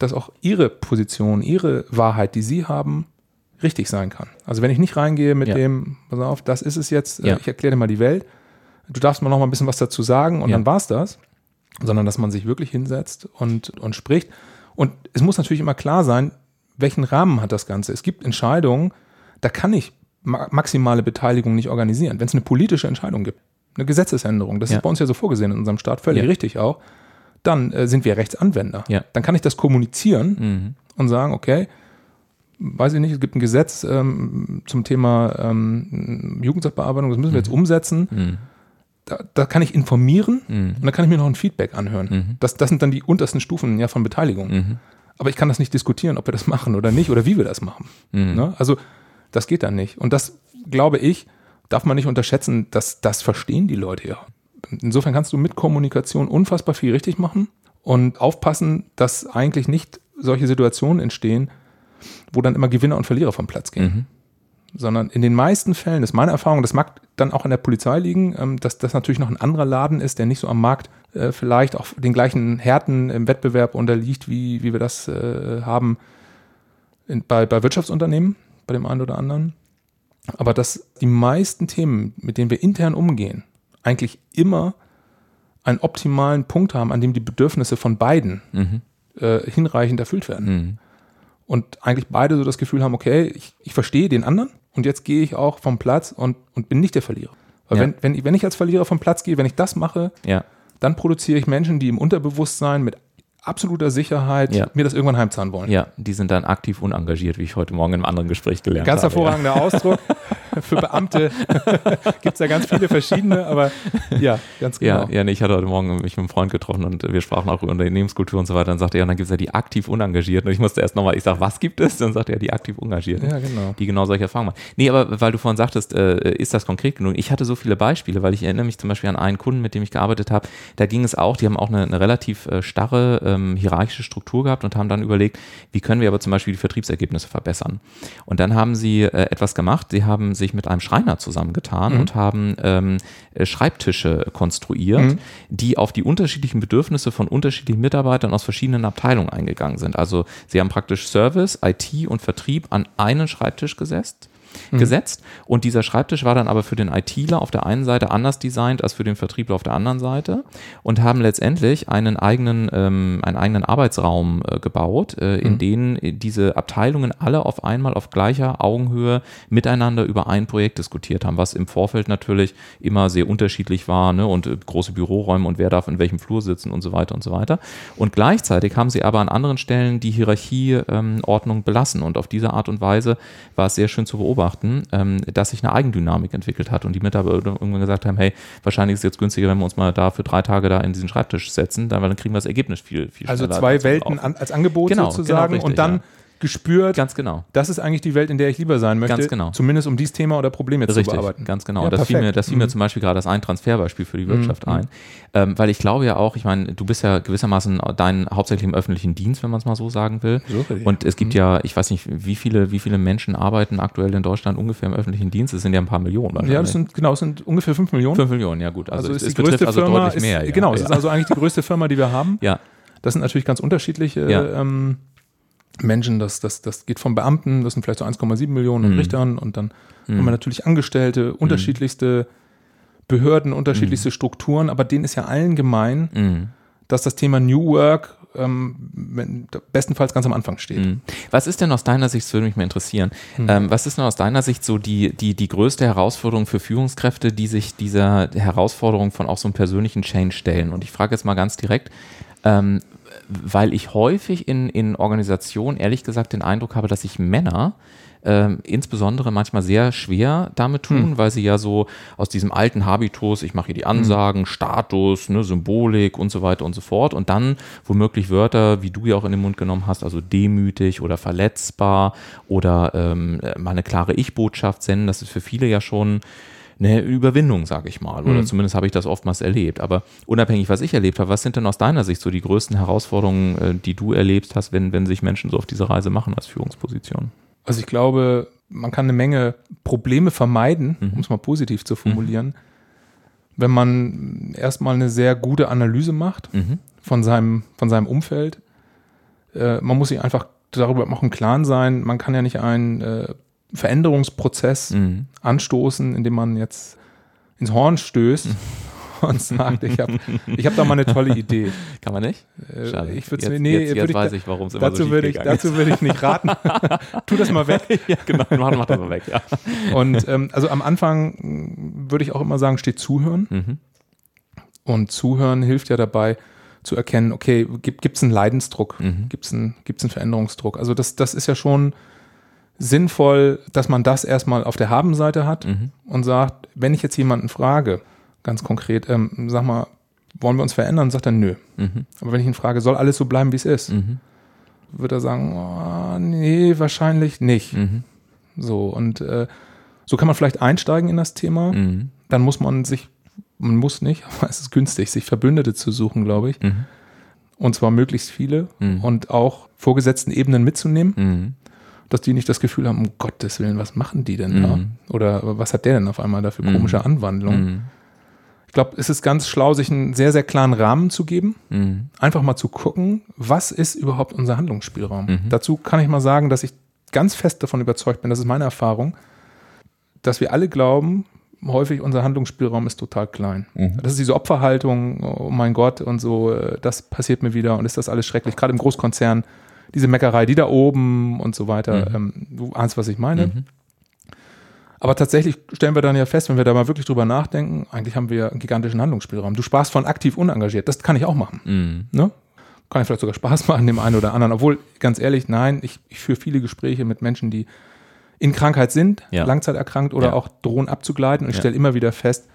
dass auch ihre Position, ihre Wahrheit, die sie haben, richtig sein kann. Also wenn ich nicht reingehe mit Ja. dem, pass auf, das ist es jetzt, äh, Ja. ich erkläre dir mal die Welt, du darfst mal noch mal ein bisschen was dazu sagen und Ja. dann war's das, sondern dass man sich wirklich hinsetzt und, und spricht. Und es muss natürlich immer klar sein, welchen Rahmen hat das Ganze. Es gibt Entscheidungen, da kann ich ma maximale Beteiligung nicht organisieren. Wenn es eine politische Entscheidung gibt, eine Gesetzesänderung, das ist bei uns ja so vorgesehen in unserem Staat, völlig richtig auch, dann äh, sind wir Rechtsanwender. Ja. Dann kann ich das kommunizieren Mhm. und sagen, okay, weiß ich nicht, es gibt ein Gesetz ähm, zum Thema ähm, Jugendsachbearbeitung, das müssen wir jetzt umsetzen. Mhm. Da, da kann ich informieren Mhm. und dann kann ich mir noch ein Feedback anhören. Mhm. Das, das sind dann die untersten Stufen ja, von Beteiligung. Mhm. Aber ich kann das nicht diskutieren, ob wir das machen oder nicht oder wie wir das machen. Mhm. Ne? Also das geht dann nicht. Und das, glaube ich, darf man nicht unterschätzen, dass das verstehen die Leute ja. Insofern kannst du mit Kommunikation unfassbar viel richtig machen und aufpassen, dass eigentlich nicht solche Situationen entstehen, wo dann immer Gewinner und Verlierer vom Platz gehen. Mhm. Sondern in den meisten Fällen, das ist meine Erfahrung, das mag dann auch an der Polizei liegen, ähm, dass das natürlich noch ein anderer Laden ist, der nicht so am Markt äh, vielleicht auch den gleichen Härten im Wettbewerb unterliegt, wie, wie wir das äh, haben bei, bei Wirtschaftsunternehmen, bei dem einen oder anderen. aber dass die meisten Themen, mit denen wir intern umgehen, eigentlich immer einen optimalen Punkt haben, an dem die Bedürfnisse von beiden Mhm. äh, hinreichend erfüllt werden. Mhm. Und eigentlich beide so das Gefühl haben, okay, ich, ich verstehe den anderen und jetzt gehe ich auch vom Platz und, und bin nicht der Verlierer. Weil Ja. wenn, wenn, ich- wenn ich als Verlierer vom Platz gehe, wenn ich das mache, Ja. dann produziere ich Menschen, die im Unterbewusstsein mit absoluter Sicherheit Ja. mir das irgendwann heimzahlen wollen. ja, die sind dann aktiv unengagiert, wie ich heute Morgen in einem anderen Gespräch gelernt Ganz habe. hervorragender Ausdruck. Für Beamte gibt es ja ganz viele verschiedene, aber ja, ganz genau. Ja, ja nee, ich hatte heute Morgen mich mit einem Freund getroffen und wir sprachen auch über Unternehmenskultur und so weiter. Dann sagte er, ja, dann gibt es ja die aktiv Unengagierten. Und ich musste erst nochmal, ich sage, was gibt es? Dann sagte er, die aktiv Engagierten. Ja, genau. Die genau solche Erfahrungen machen. Nee, aber weil du vorhin sagtest, äh, ist das konkret genug? Ich hatte so viele Beispiele, weil ich erinnere mich zum Beispiel an einen Kunden, mit dem ich gearbeitet habe. Da ging es auch, die haben auch eine, eine relativ äh, starre ähm, hierarchische Struktur gehabt und haben dann überlegt, wie können wir aber zum Beispiel die Vertriebsergebnisse verbessern. Und dann haben sie äh, etwas gemacht. Sie haben sich mit einem Schreiner zusammengetan und haben ähm, äh, Schreibtische konstruiert, die auf die unterschiedlichen Bedürfnisse von unterschiedlichen Mitarbeitern aus verschiedenen Abteilungen eingegangen sind. Also sie haben praktisch Service, IT und Vertrieb an einen Schreibtisch gesetzt gesetzt und dieser Schreibtisch war dann aber für den ITler auf der einen Seite anders designt als für den Vertriebler auf der anderen Seite und haben letztendlich einen eigenen, ähm, einen eigenen Arbeitsraum äh, gebaut, äh, in den diese Abteilungen alle auf einmal auf gleicher Augenhöhe miteinander über ein Projekt diskutiert haben, was im Vorfeld natürlich immer sehr unterschiedlich war ne? und äh, große Büroräume und wer darf in welchem Flur sitzen und so weiter und so weiter. Und gleichzeitig haben sie aber an anderen Stellen die Hierarchieordnung belassen und auf diese Art und Weise war es sehr schön zu beobachten, ähm, dass sich eine Eigendynamik entwickelt hat und die Mitarbeiter irgendwann gesagt haben, hey, wahrscheinlich ist es jetzt günstiger, wenn wir uns mal da für drei Tage da in diesen Schreibtisch setzen, dann, weil dann kriegen wir das Ergebnis viel, viel Also schneller. zwei dazu Welten an, als Angebot Genau, sozusagen genau, richtig, und dann ja. Gespürt, Ganz genau. das ist eigentlich die Welt, in der ich lieber sein möchte. Ganz genau. Zumindest um dieses Thema oder Problem jetzt zu bearbeiten. ganz genau. Ja, das, fiel mir, das fiel mir Mhm. zum Beispiel gerade als ein Transferbeispiel für die Wirtschaft ein. Ähm, weil ich glaube ja auch, ich meine, du bist ja gewissermaßen dein hauptsächlich im öffentlichen Dienst, wenn man es mal so sagen will. So. Und es gibt ja, ich weiß nicht, wie viele, wie viele Menschen arbeiten aktuell in Deutschland ungefähr im öffentlichen Dienst? Es sind ja ein paar Millionen. Ja, das sind, genau, das sind ungefähr 5 Millionen. fünf Millionen, ja gut. Also, Also, es, ist es die größte betrifft also Firma, deutlich ist, mehr. Ja. genau, es ist also eigentlich die größte Firma, die wir haben. ja. Das sind natürlich ganz unterschiedliche Ja. ähm, Menschen. Das, das, das geht von Beamten, das sind vielleicht so 1,7 Millionen und Mhm. Richtern und dann haben wir natürlich Angestellte, unterschiedlichste Behörden, unterschiedlichste Strukturen, aber denen ist ja allen gemein, Mhm. dass das Thema New Work ähm, bestenfalls ganz am Anfang steht. Mhm. Was ist denn aus deiner Sicht, das würde mich mal interessieren, ähm, was ist denn aus deiner Sicht so die, die, die größte Herausforderung für Führungskräfte, die sich dieser Herausforderung von auch so einem persönlichen Change stellen? Und ich frage jetzt mal ganz direkt, ähm, weil ich häufig in, in Organisationen ehrlich gesagt den Eindruck habe, dass sich Männer ähm, insbesondere manchmal sehr schwer damit tun, weil sie ja so aus diesem alten Habitus, ich mache hier die Ansagen, Status, ne, Symbolik und so weiter und so fort und dann womöglich Wörter, wie du ja auch in den Mund genommen hast, also demütig oder verletzbar oder ähm, mal eine klare Ich-Botschaft senden, das ist für viele ja schon eine Überwindung, sage ich mal. Oder zumindest habe ich das oftmals erlebt. Aber unabhängig, was ich erlebt habe, was sind denn aus deiner Sicht so die größten Herausforderungen, äh, die du erlebt hast, wenn, wenn sich Menschen so auf diese Reise machen als Führungsposition? Also ich glaube, man kann eine Menge Probleme vermeiden, Mhm. um es mal positiv zu formulieren, wenn man erstmal eine sehr gute Analyse macht Mhm. von, seinem, von seinem Umfeld. Äh, man muss sich einfach darüber auch im Klaren sein, man kann ja nicht einen äh, Veränderungsprozess Mhm. anstoßen, indem man jetzt ins Horn stößt und sagt, ich habe ich hab da mal eine tolle Idee. Kann man nicht? Äh, Schade. ich jetzt, nee, jetzt, jetzt ich weiß ich, warum es immer Dazu so würde ich, dazu würde ich nicht raten. tu das mal weg. Ja, genau, mach, mach das mal weg, ja. Und ähm, also am Anfang würde ich auch immer sagen, steht Zuhören. Mhm. Und Zuhören hilft ja dabei zu erkennen, okay, gibt es einen Leidensdruck, Mhm. gibt es einen, gibt's einen Veränderungsdruck. Also das, das ist ja schon sinnvoll, dass man das erstmal auf der Habenseite hat Mhm. und sagt, wenn ich jetzt jemanden frage, ganz konkret, ähm, sag mal, wollen wir uns verändern? Sagt er, nö. Mhm. Aber wenn ich ihn frage, soll alles so bleiben, wie es ist, Mhm. wird er sagen, oh, nee, wahrscheinlich nicht. Mhm. So, und äh, so kann man vielleicht einsteigen in das Thema. Mhm. Dann muss man sich, man muss nicht, aber es ist günstig, sich Verbündete zu suchen, glaube ich. Mhm. Und zwar möglichst viele und auch vorgesetzten Ebenen mitzunehmen. Dass die nicht das Gefühl haben, um Gottes Willen, was machen die denn da? Mhm. Oder was hat der denn auf einmal da für Mhm. komische Anwandlungen? Mhm. Ich glaube, es ist ganz schlau, sich einen sehr, sehr klaren Rahmen zu geben. Mhm. Einfach mal zu gucken, was ist überhaupt unser Handlungsspielraum? Mhm. Dazu kann ich mal sagen, dass ich ganz fest davon überzeugt bin, das ist meine Erfahrung, dass wir alle glauben, häufig unser Handlungsspielraum ist total klein. Mhm. Das ist diese Opferhaltung, oh mein Gott und so, äh, das passiert mir wieder und ist das alles schrecklich, gerade im Großkonzern, diese Meckerei, die da oben und so weiter. Mhm. Ähm, du ahnst, was ich meine. Mhm. Aber tatsächlich stellen wir dann ja fest, wenn wir da mal wirklich drüber nachdenken, eigentlich haben wir einen gigantischen Handlungsspielraum. Du sparst von aktiv unengagiert, das kann ich auch machen. Mhm. Ne? Kann ja vielleicht sogar Spaß machen, dem einen oder anderen. Obwohl, ganz ehrlich, nein, ich, ich führe viele Gespräche mit Menschen, die in Krankheit sind, Ja. langzeiterkrankt oder Ja. auch drohen abzugleiten. Und ich Ja. stelle immer wieder fest,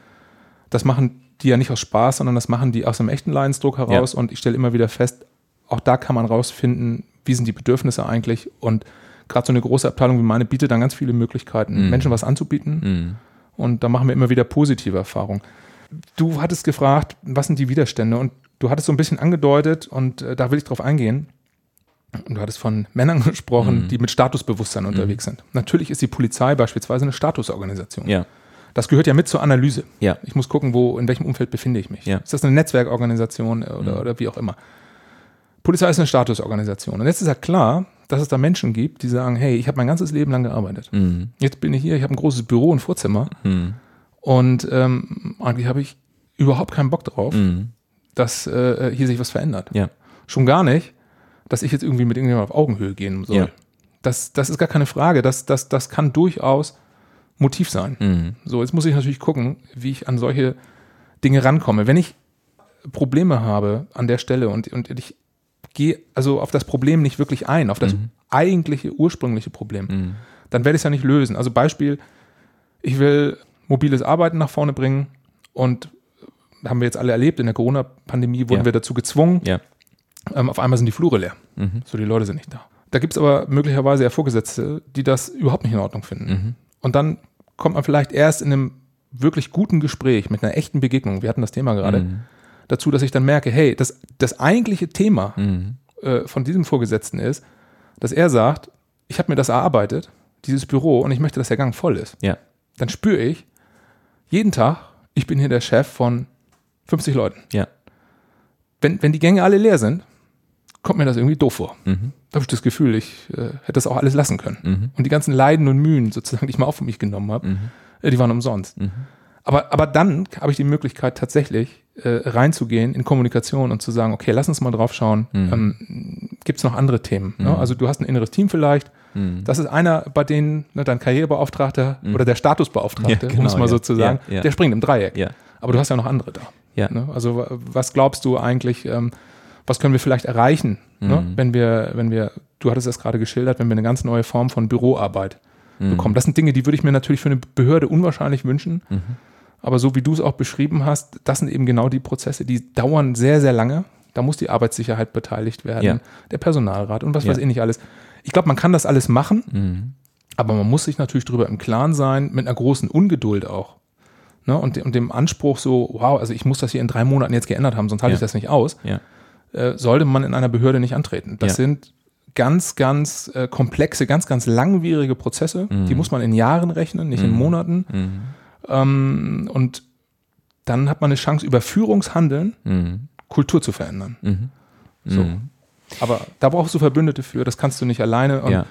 das machen die ja nicht aus Spaß, sondern das machen die aus einem echten Leidensdruck heraus. Und ich stelle immer wieder fest, auch da kann man rausfinden, wie sind die Bedürfnisse eigentlich. Und gerade so eine große Abteilung wie meine bietet dann ganz viele Möglichkeiten, Mhm. Menschen was anzubieten. Mhm. Und da machen wir immer wieder positive Erfahrungen. Du hattest gefragt, was sind die Widerstände? Und du hattest so ein bisschen angedeutet, und äh, da will ich drauf eingehen. Und du hattest von Männern gesprochen, Mhm. die mit Statusbewusstsein unterwegs sind. Natürlich ist die Polizei beispielsweise eine Statusorganisation. Ja. Das gehört ja mit zur Analyse. Ja. Ich muss gucken, wo, in welchem Umfeld befinde ich mich. Ja. Ist das eine Netzwerkorganisation äh, oder, Mhm. oder wie auch immer? Polizei ist eine Statusorganisation. Und jetzt ist ja klar, dass es da Menschen gibt, die sagen, hey, ich habe mein ganzes Leben lang gearbeitet. Mhm. Jetzt bin ich hier, ich habe ein großes Büro und Vorzimmer. Mhm. Und ähm, eigentlich habe ich überhaupt keinen Bock drauf, Mhm. dass äh, hier sich was verändert. Ja. Schon gar nicht, dass ich jetzt irgendwie mit irgendjemandem auf Augenhöhe gehen soll. Ja. Das, das ist gar keine Frage. Das, das, das kann durchaus Motiv sein. Mhm. So, jetzt muss ich natürlich gucken, wie ich an solche Dinge rankomme. Wenn ich Probleme habe an der Stelle und, und ich gehe also auf das Problem nicht wirklich ein, auf das Mhm. eigentliche, ursprüngliche Problem, Mhm. dann werde ich es ja nicht lösen. Also Beispiel, ich will mobiles Arbeiten nach vorne bringen und haben wir jetzt alle erlebt, in der Corona-Pandemie wurden Ja. wir dazu gezwungen, Ja. ähm, auf einmal sind die Flure leer. Mhm. So, die Leute sind nicht da. Da gibt es aber möglicherweise ja Vorgesetzte, die das überhaupt nicht in Ordnung finden. Mhm. Und dann kommt man vielleicht erst in einem wirklich guten Gespräch, mit einer echten Begegnung, wir hatten das Thema gerade, Mhm. Dazu, dass ich dann merke, hey, das, das eigentliche Thema Mhm. äh, von diesem Vorgesetzten ist, dass er sagt, ich habe mir das erarbeitet, dieses Büro, und ich möchte, dass der Gang voll ist. Ja. Dann spüre ich jeden Tag, ich bin hier der Chef von 50 Leuten. Ja. Wenn, wenn die Gänge alle leer sind, kommt mir das irgendwie doof vor. Mhm. Da habe ich das Gefühl, ich äh, hätte das auch alles lassen können. Mhm. Und die ganzen Leiden und Mühen, sozusagen, die ich mal auf mich genommen habe, Mhm. äh, die waren umsonst. Mhm. Aber, aber dann habe ich die Möglichkeit, tatsächlich reinzugehen in Kommunikation und zu sagen, okay, lass uns mal drauf schauen, Mhm. ähm, gibt es noch andere Themen? Ne? Mhm. Also du hast ein inneres Team vielleicht, Mhm. das ist einer, bei denen ne, dein Karrierebeauftragter Mhm. oder der Statusbeauftragte, Ja, um es genau, mal so ja. zu sagen, Ja, ja. der springt im Dreieck. Ja. Aber du hast ja noch andere da. Ja. Ne? Also wa- was glaubst du eigentlich, ähm, was können wir vielleicht erreichen, ne? Mhm. wenn wir, wenn wir, du hattest das gerade geschildert, wenn wir eine ganz neue Form von Büroarbeit Mhm. bekommen. Das sind Dinge, die würde ich mir natürlich für eine Behörde unwahrscheinlich wünschen. Mhm. Aber so wie du es auch beschrieben hast, das sind eben genau die Prozesse, die dauern sehr, sehr lange. Da muss die Arbeitssicherheit beteiligt werden, Ja. der Personalrat und was Ja. weiß ich nicht alles. Ich glaube, man kann das alles machen, Mhm. aber man muss sich natürlich darüber im Klaren sein, mit einer großen Ungeduld auch. Ne? Und, und dem Anspruch so, wow, also ich muss das hier in drei Monaten jetzt geändert haben, sonst halte Ja. ich das nicht aus, äh, sollte man in einer Behörde nicht antreten. Das sind ganz, ganz äh, komplexe, ganz, ganz langwierige Prozesse. Mhm. Die muss man in Jahren rechnen, nicht in Mhm. Monaten. Ähm, und dann hat man eine Chance, über Führungshandeln Mhm. Kultur zu verändern. Mhm. So. Mhm. Aber da brauchst du Verbündete für, das kannst du nicht alleine. Und Ja.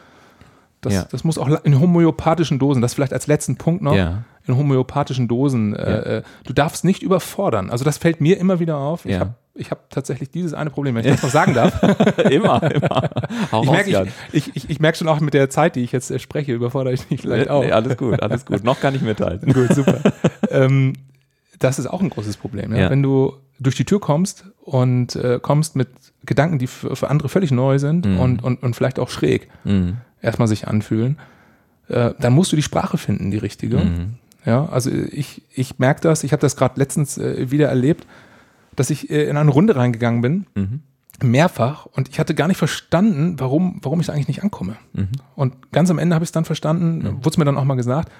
das, Ja. das muss auch in homöopathischen Dosen, das vielleicht als letzten Punkt noch, Ja. in homöopathischen Dosen. Äh, äh, du darfst nicht überfordern. Also das fällt mir immer wieder auf. Ich habe ich hab tatsächlich dieses eine Problem, wenn ich das noch sagen darf. immer, immer. Hau Ich merke ich, ich, ich, merk schon auch mit der Zeit, die ich jetzt äh, spreche, überfordere ich mich vielleicht auch. Nee, alles gut, alles gut. Noch kann ich mithalten. Gut, super. ähm, das ist auch ein großes Problem. Ja? Ja. Wenn du durch die Tür kommst und äh, kommst mit Gedanken, die für, für andere völlig neu sind Mhm. und, und, und vielleicht auch schräg Mhm. erstmal sich anfühlen, äh, dann musst du die Sprache finden, die richtige. Mhm. Ja, also ich, ich merke das, ich habe das gerade letztens äh, wieder erlebt, dass ich äh, in eine Runde reingegangen bin, Mhm. mehrfach, und ich hatte gar nicht verstanden, warum, warum ich da eigentlich nicht ankomme. Mhm. Und ganz am Ende habe ich es dann verstanden, wurde es mir dann auch mal gesagt,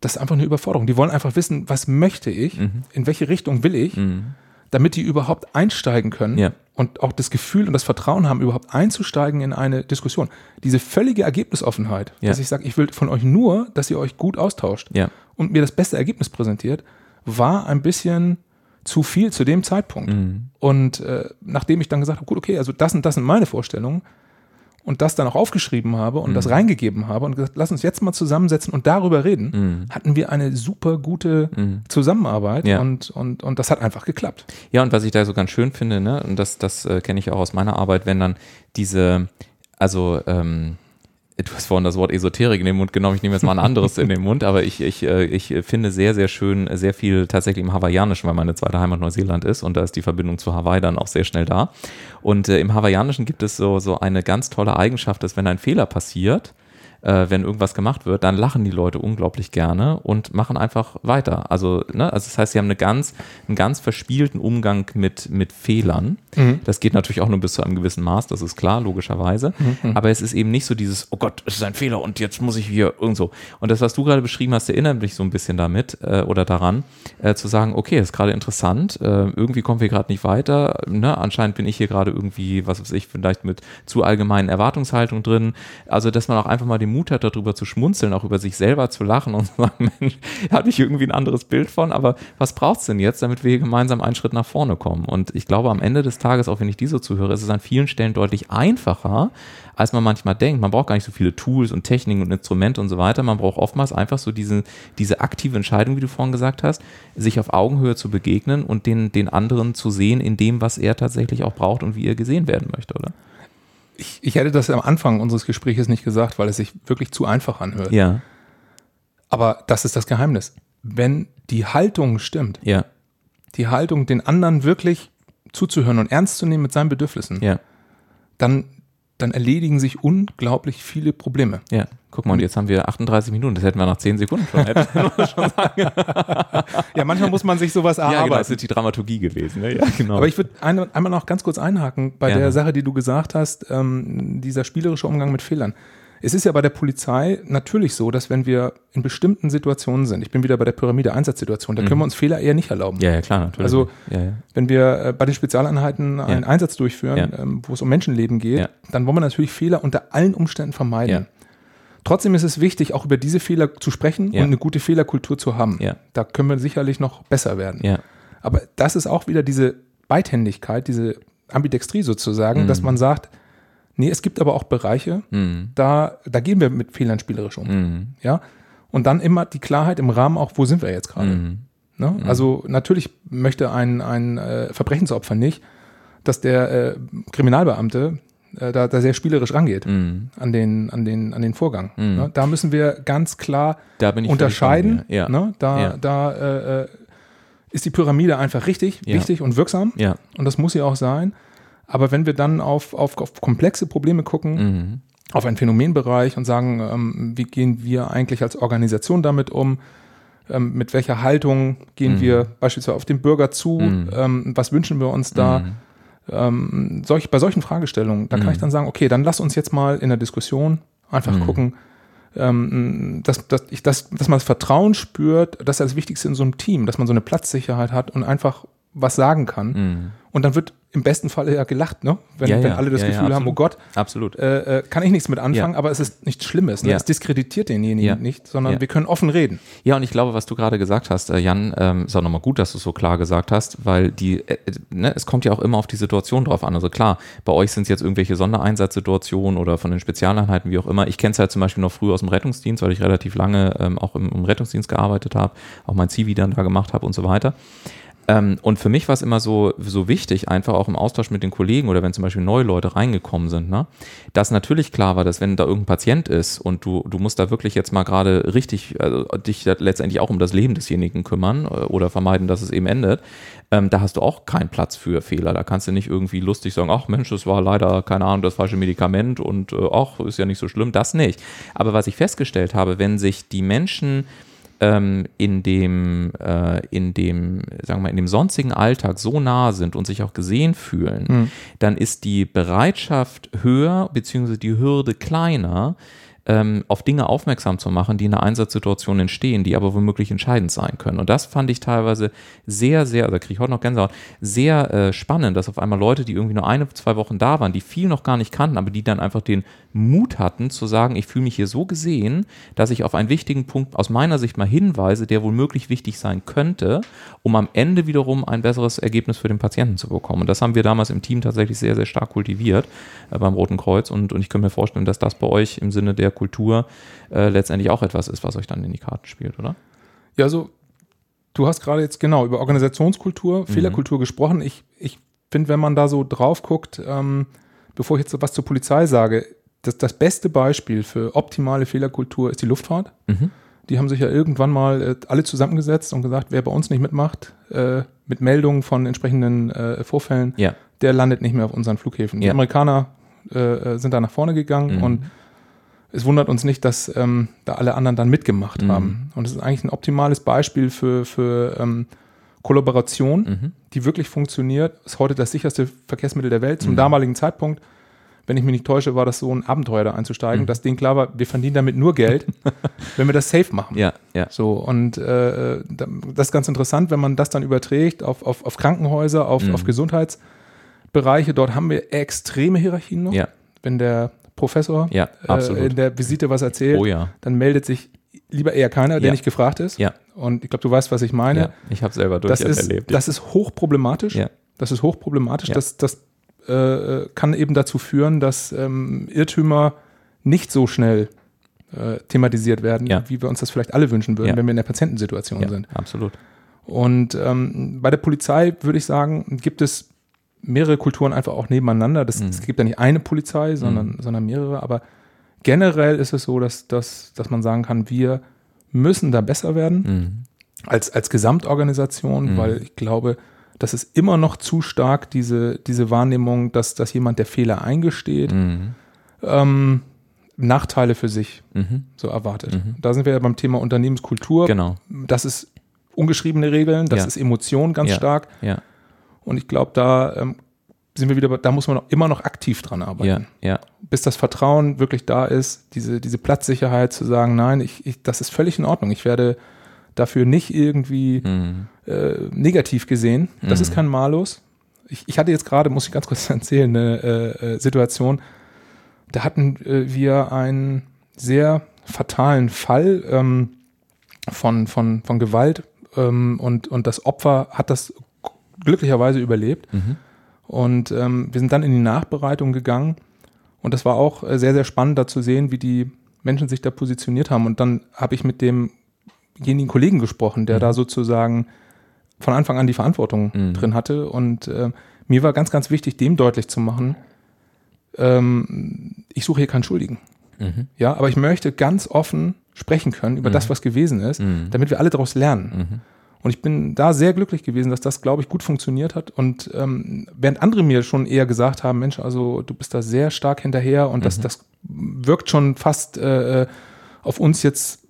das ist einfach eine Überforderung. Die wollen einfach wissen, was möchte ich, Mhm. in welche Richtung will ich, Mhm. damit die überhaupt einsteigen können Ja. und auch das Gefühl und das Vertrauen haben, überhaupt einzusteigen in eine Diskussion. Diese völlige Ergebnisoffenheit, Ja. dass ich sage, ich will von euch nur, dass ihr euch gut austauscht Ja. und mir das beste Ergebnis präsentiert, war ein bisschen zu viel zu dem Zeitpunkt. Mhm. Und äh, nachdem ich dann gesagt habe, gut, okay, also das und das sind meine Vorstellungen und das dann auch aufgeschrieben habe und mhm. das reingegeben habe und gesagt, lass uns jetzt mal zusammensetzen und darüber reden, mhm. hatten wir eine super gute mhm. Zusammenarbeit ja. und, und, und das hat einfach geklappt. Ja, und was ich da so ganz schön finde, ne, und das, das äh, kenne ich auch aus meiner Arbeit, wenn dann diese, also ähm, du hast vorhin das Wort Esoterik in den Mund genommen, ich nehme jetzt mal ein anderes in den Mund, aber ich, ich, äh, ich finde sehr, sehr schön, sehr viel tatsächlich im Hawaiianischen, weil meine zweite Heimat Neuseeland ist und da ist die Verbindung zu Hawaii dann auch sehr schnell da. Und äh, im Hawaiianischen gibt es so, so eine ganz tolle Eigenschaft, dass wenn ein Fehler passiert, äh, wenn irgendwas gemacht wird, dann lachen die Leute unglaublich gerne und machen einfach weiter. Also, ne, also das heißt, sie haben eine ganz, einen ganz verspielten Umgang mit, mit Fehlern. Mhm. Das geht natürlich auch nur bis zu einem gewissen Maß, das ist klar, logischerweise. Mhm. Aber es ist eben nicht so dieses, oh Gott, es ist ein Fehler und jetzt muss ich hier irgend so. Und das, was du gerade beschrieben hast, erinnert mich so ein bisschen damit äh, oder daran, äh, zu sagen, okay, das ist gerade interessant, äh, irgendwie kommen wir gerade nicht weiter. Ne? Anscheinend bin ich hier gerade irgendwie, was weiß ich, vielleicht mit zu allgemeinen Erwartungshaltung drin. Also, dass man auch einfach mal den Mut hat, darüber zu schmunzeln, auch über sich selber zu lachen und zu sagen, Mensch, hatte ich irgendwie ein anderes Bild von, aber was braucht es denn jetzt, damit wir hier gemeinsam einen Schritt nach vorne kommen? Und ich glaube, am Ende des Tages, auch wenn ich diese zuhöre, ist es an vielen Stellen deutlich einfacher, als man manchmal denkt. Man braucht gar nicht so viele Tools und Techniken und Instrumente und so weiter. Man braucht oftmals einfach so diese, diese aktive Entscheidung, wie du vorhin gesagt hast, sich auf Augenhöhe zu begegnen und den, den anderen zu sehen in dem, was er tatsächlich auch braucht und wie er gesehen werden möchte, oder? Ich, ich hätte das am Anfang unseres Gesprächs nicht gesagt, weil es sich wirklich zu einfach anhört. Ja. Aber das ist das Geheimnis. Wenn die Haltung stimmt, ja. die Haltung, den anderen wirklich zuzuhören und ernst zu nehmen mit seinen Bedürfnissen, ja. dann, dann erledigen sich unglaublich viele Probleme. Ja. Guck mal, und jetzt haben wir 38 Minuten, das hätten wir nach 10 Sekunden schon, schon sagen. ja, manchmal muss man sich sowas erarbeiten. Ja, genau, das ist die Dramaturgie gewesen. Ne? Ja, genau. Aber ich würde ein, einmal noch ganz kurz einhaken bei ja. der Sache, die du gesagt hast, ähm, dieser spielerische Umgang mit Fehlern. Es ist ja bei der Polizei natürlich so, dass wenn wir in bestimmten Situationen sind, ich bin wieder bei der Pyramide Einsatzsituation, da mhm. können wir uns Fehler eher nicht erlauben. Ja, ja klar, natürlich. Also ja, wenn wir äh, bei den Spezialeinheiten einen Einsatz durchführen, ähm, wo es um Menschenleben geht, dann wollen wir natürlich Fehler unter allen Umständen vermeiden. Trotzdem ist es wichtig, auch über diese Fehler zu sprechen und eine gute Fehlerkultur zu haben. Da können wir sicherlich noch besser werden. Aber das ist auch wieder diese Beidhändigkeit, diese Ambidextrie sozusagen, mhm. dass man sagt, nee, es gibt aber auch Bereiche, mhm. da, da gehen wir mit Fehlern spielerisch um. Mhm. Ja. Und dann immer die Klarheit im Rahmen auch, wo sind wir jetzt gerade? Mhm. Ne? Mhm. Also natürlich möchte ein, ein äh, Verbrechensopfer nicht, dass der äh, Kriminalbeamte äh, da, da sehr spielerisch rangeht mm. an, den, an, den, an den Vorgang. Mm. Ne? Da müssen wir ganz klar unterscheiden. Ja. Ne? Da, ja. da äh, äh, ist die Pyramide einfach richtig, ja. wichtig und wirksam. Und das muss sie auch sein. Aber wenn wir dann auf, auf, auf komplexe Probleme gucken, mhm. auf einen Phänomenbereich und sagen, ähm, wie gehen wir eigentlich als Organisation damit um, ähm, mit welcher Haltung gehen mhm. wir beispielsweise auf den Bürger zu, mhm. ähm, was wünschen wir uns da, mhm ähm, solch, bei solchen Fragestellungen, da kann ich mhm. dann sagen, okay, dann lass uns jetzt mal in der Diskussion einfach gucken, ähm, dass, dass, ich, dass, dass man das Vertrauen spürt, das ist das Wichtigste in so einem Team, dass man so eine Platzsicherheit hat und einfach was sagen kann. Und dann wird im besten Fall ja gelacht, ne? Wenn, ja, ja. wenn alle das ja, Gefühl haben, oh Gott, absolut. Äh, äh, kann ich nichts mit anfangen, aber es ist nichts Schlimmes. Ne? Es diskreditiert denjenigen nicht, sondern wir können offen reden. Ja, und ich glaube, was du gerade gesagt hast, äh, Jan, ähm, ist auch nochmal gut, dass du es so klar gesagt hast, weil die, äh, äh, ne, es kommt ja auch immer auf die Situation drauf an. Also klar, bei euch sind es jetzt irgendwelche Sondereinsatzsituationen oder von den Spezialeinheiten, wie auch immer. Ich kenne es halt zum Beispiel noch früher aus dem Rettungsdienst, weil ich relativ lange ähm, auch im, im Rettungsdienst gearbeitet habe, auch mein Zivi dann da gemacht habe und so weiter. Ähm, und für mich war es immer so, so wichtig, einfach auch im Austausch mit den Kollegen oder wenn zum Beispiel neue Leute reingekommen sind, ne, dass natürlich klar war, dass wenn da irgendein Patient ist und du, du musst da wirklich jetzt mal gerade richtig also dich letztendlich auch um das Leben desjenigen kümmern äh, oder vermeiden, dass es eben endet, ähm, da hast du auch keinen Platz für Fehler. Da kannst du nicht irgendwie lustig sagen, ach Mensch, das war leider, keine Ahnung, das falsche Medikament und äh, ach, ist ja nicht so schlimm, das nicht. Aber was ich festgestellt habe, wenn sich die Menschen ähm, in dem, äh, in dem, sagen wir mal, in dem sonstigen Alltag so nah sind und sich auch gesehen fühlen, mhm. dann ist die Bereitschaft höher, beziehungsweise die Hürde kleiner, ähm, auf Dinge aufmerksam zu machen, die in einer Einsatzsituation entstehen, die aber womöglich entscheidend sein können. Und das fand ich teilweise sehr, sehr, da kriege ich heute noch Gänsehaut, sehr äh, spannend, dass auf einmal Leute, die irgendwie nur eine, zwei Wochen da waren, die viel noch gar nicht kannten, aber die dann einfach den Mut hatten zu sagen, ich fühle mich hier so gesehen, dass ich auf einen wichtigen Punkt aus meiner Sicht mal hinweise, der womöglich wichtig sein könnte, um am Ende wiederum ein besseres Ergebnis für den Patienten zu bekommen. Und das haben wir damals im Team tatsächlich sehr, sehr stark kultiviert äh, beim Roten Kreuz. Und, und ich kann mir vorstellen, dass das bei euch im Sinne der Kultur äh, letztendlich auch etwas ist, was euch dann in die Karten spielt, oder? Ja, also du hast gerade jetzt genau über Organisationskultur, mhm. Fehlerkultur gesprochen. Ich, ich finde, wenn man da so drauf guckt, ähm, bevor ich jetzt was zur Polizei sage, das, das beste Beispiel für optimale Fehlerkultur ist die Luftfahrt. Mhm. Die haben sich ja irgendwann mal äh, alle zusammengesetzt und gesagt, wer bei uns nicht mitmacht, äh, mit Meldungen von entsprechenden äh, Vorfällen, ja. der landet nicht mehr auf unseren Flughäfen. Ja. Die Amerikaner äh, äh, sind da nach vorne gegangen mhm. und es wundert uns nicht, dass ähm, da alle anderen dann mitgemacht mhm. haben. Und es ist eigentlich ein optimales Beispiel für, für ähm, Kollaboration, mhm. die wirklich funktioniert. Ist heute das sicherste Verkehrsmittel der Welt. Zum mhm. damaligen Zeitpunkt, wenn ich mich nicht täusche, war das so ein Abenteuer da einzusteigen, mhm. dass denen klar war, wir verdienen damit nur Geld, wenn wir das safe machen. Ja, ja. So, und äh, das ist ganz interessant, wenn man das dann überträgt auf, auf, auf Krankenhäuser, auf, auf mhm. Gesundheitsbereiche. Dort haben wir extreme Hierarchien noch. Ja. Wenn der Professor ja, äh, in der Visite was erzählt, oh, ja. dann meldet sich lieber eher keiner, der ja. nicht gefragt ist. Ja. Und ich glaube, du weißt, was ich meine. Ja, ich habe selber das ist, erlebt. Das ist hochproblematisch. Ja. Das ist hochproblematisch. Ja. Das, das äh, kann eben dazu führen, dass ähm, Irrtümer nicht so schnell äh, thematisiert werden, wie wir uns das vielleicht alle wünschen würden, wenn wir in der Patientensituation sind. Absolut. Und ähm, bei der Polizei würde ich sagen, gibt es mehrere Kulturen einfach auch nebeneinander. Das, mhm. Es gibt ja nicht eine Polizei, sondern, mhm. sondern mehrere. Aber generell ist es so, dass, dass, dass man sagen kann, wir müssen da besser werden mhm. als, als Gesamtorganisation, mhm. weil ich glaube, das ist immer noch zu stark diese, diese Wahrnehmung, dass, dass jemand der Fehler eingesteht, mhm. ähm, Nachteile für sich mhm. so erwartet. Da sind wir ja beim Thema Unternehmenskultur. Genau. Das ist ungeschriebene Regeln, das ja. ist Emotion ganz ja. stark. Ja. Und ich glaube, da ähm, sind wir wieder, da muss man noch, immer noch aktiv dran arbeiten. Ja, ja. Bis das Vertrauen wirklich da ist, diese, diese Platzsicherheit zu sagen, nein, ich, ich, das ist völlig in Ordnung. Ich werde dafür nicht irgendwie mhm. äh, negativ gesehen. Das Mhm. ist kein Malus. Ich, ich hatte jetzt gerade, muss ich ganz kurz erzählen, eine äh, äh, Situation, da hatten äh, wir einen sehr fatalen Fall ähm, von, von, von Gewalt ähm, und, und das Opfer hat das glücklicherweise überlebt. Mhm. Und ähm, wir sind dann in die Nachbereitung gegangen. Und das war auch äh, sehr, sehr spannend, da zu sehen, wie die Menschen sich da positioniert haben. Und dann habe ich mit demjenigen Kollegen gesprochen, der Mhm. da sozusagen von Anfang an die Verantwortung Mhm. drin hatte. Und äh, mir war ganz, ganz wichtig, dem deutlich zu machen, ähm, ich suche hier keinen Schuldigen. Mhm. Ja, aber ich möchte ganz offen sprechen können über Mhm. das, was gewesen ist, Mhm. damit wir alle daraus lernen. Mhm. Und ich bin da sehr glücklich gewesen, dass das, glaube ich, gut funktioniert hat. Und ähm, während andere mir schon eher gesagt haben, Mensch, also du bist da sehr stark hinterher und das, Mhm. das wirkt schon fast äh, auf uns jetzt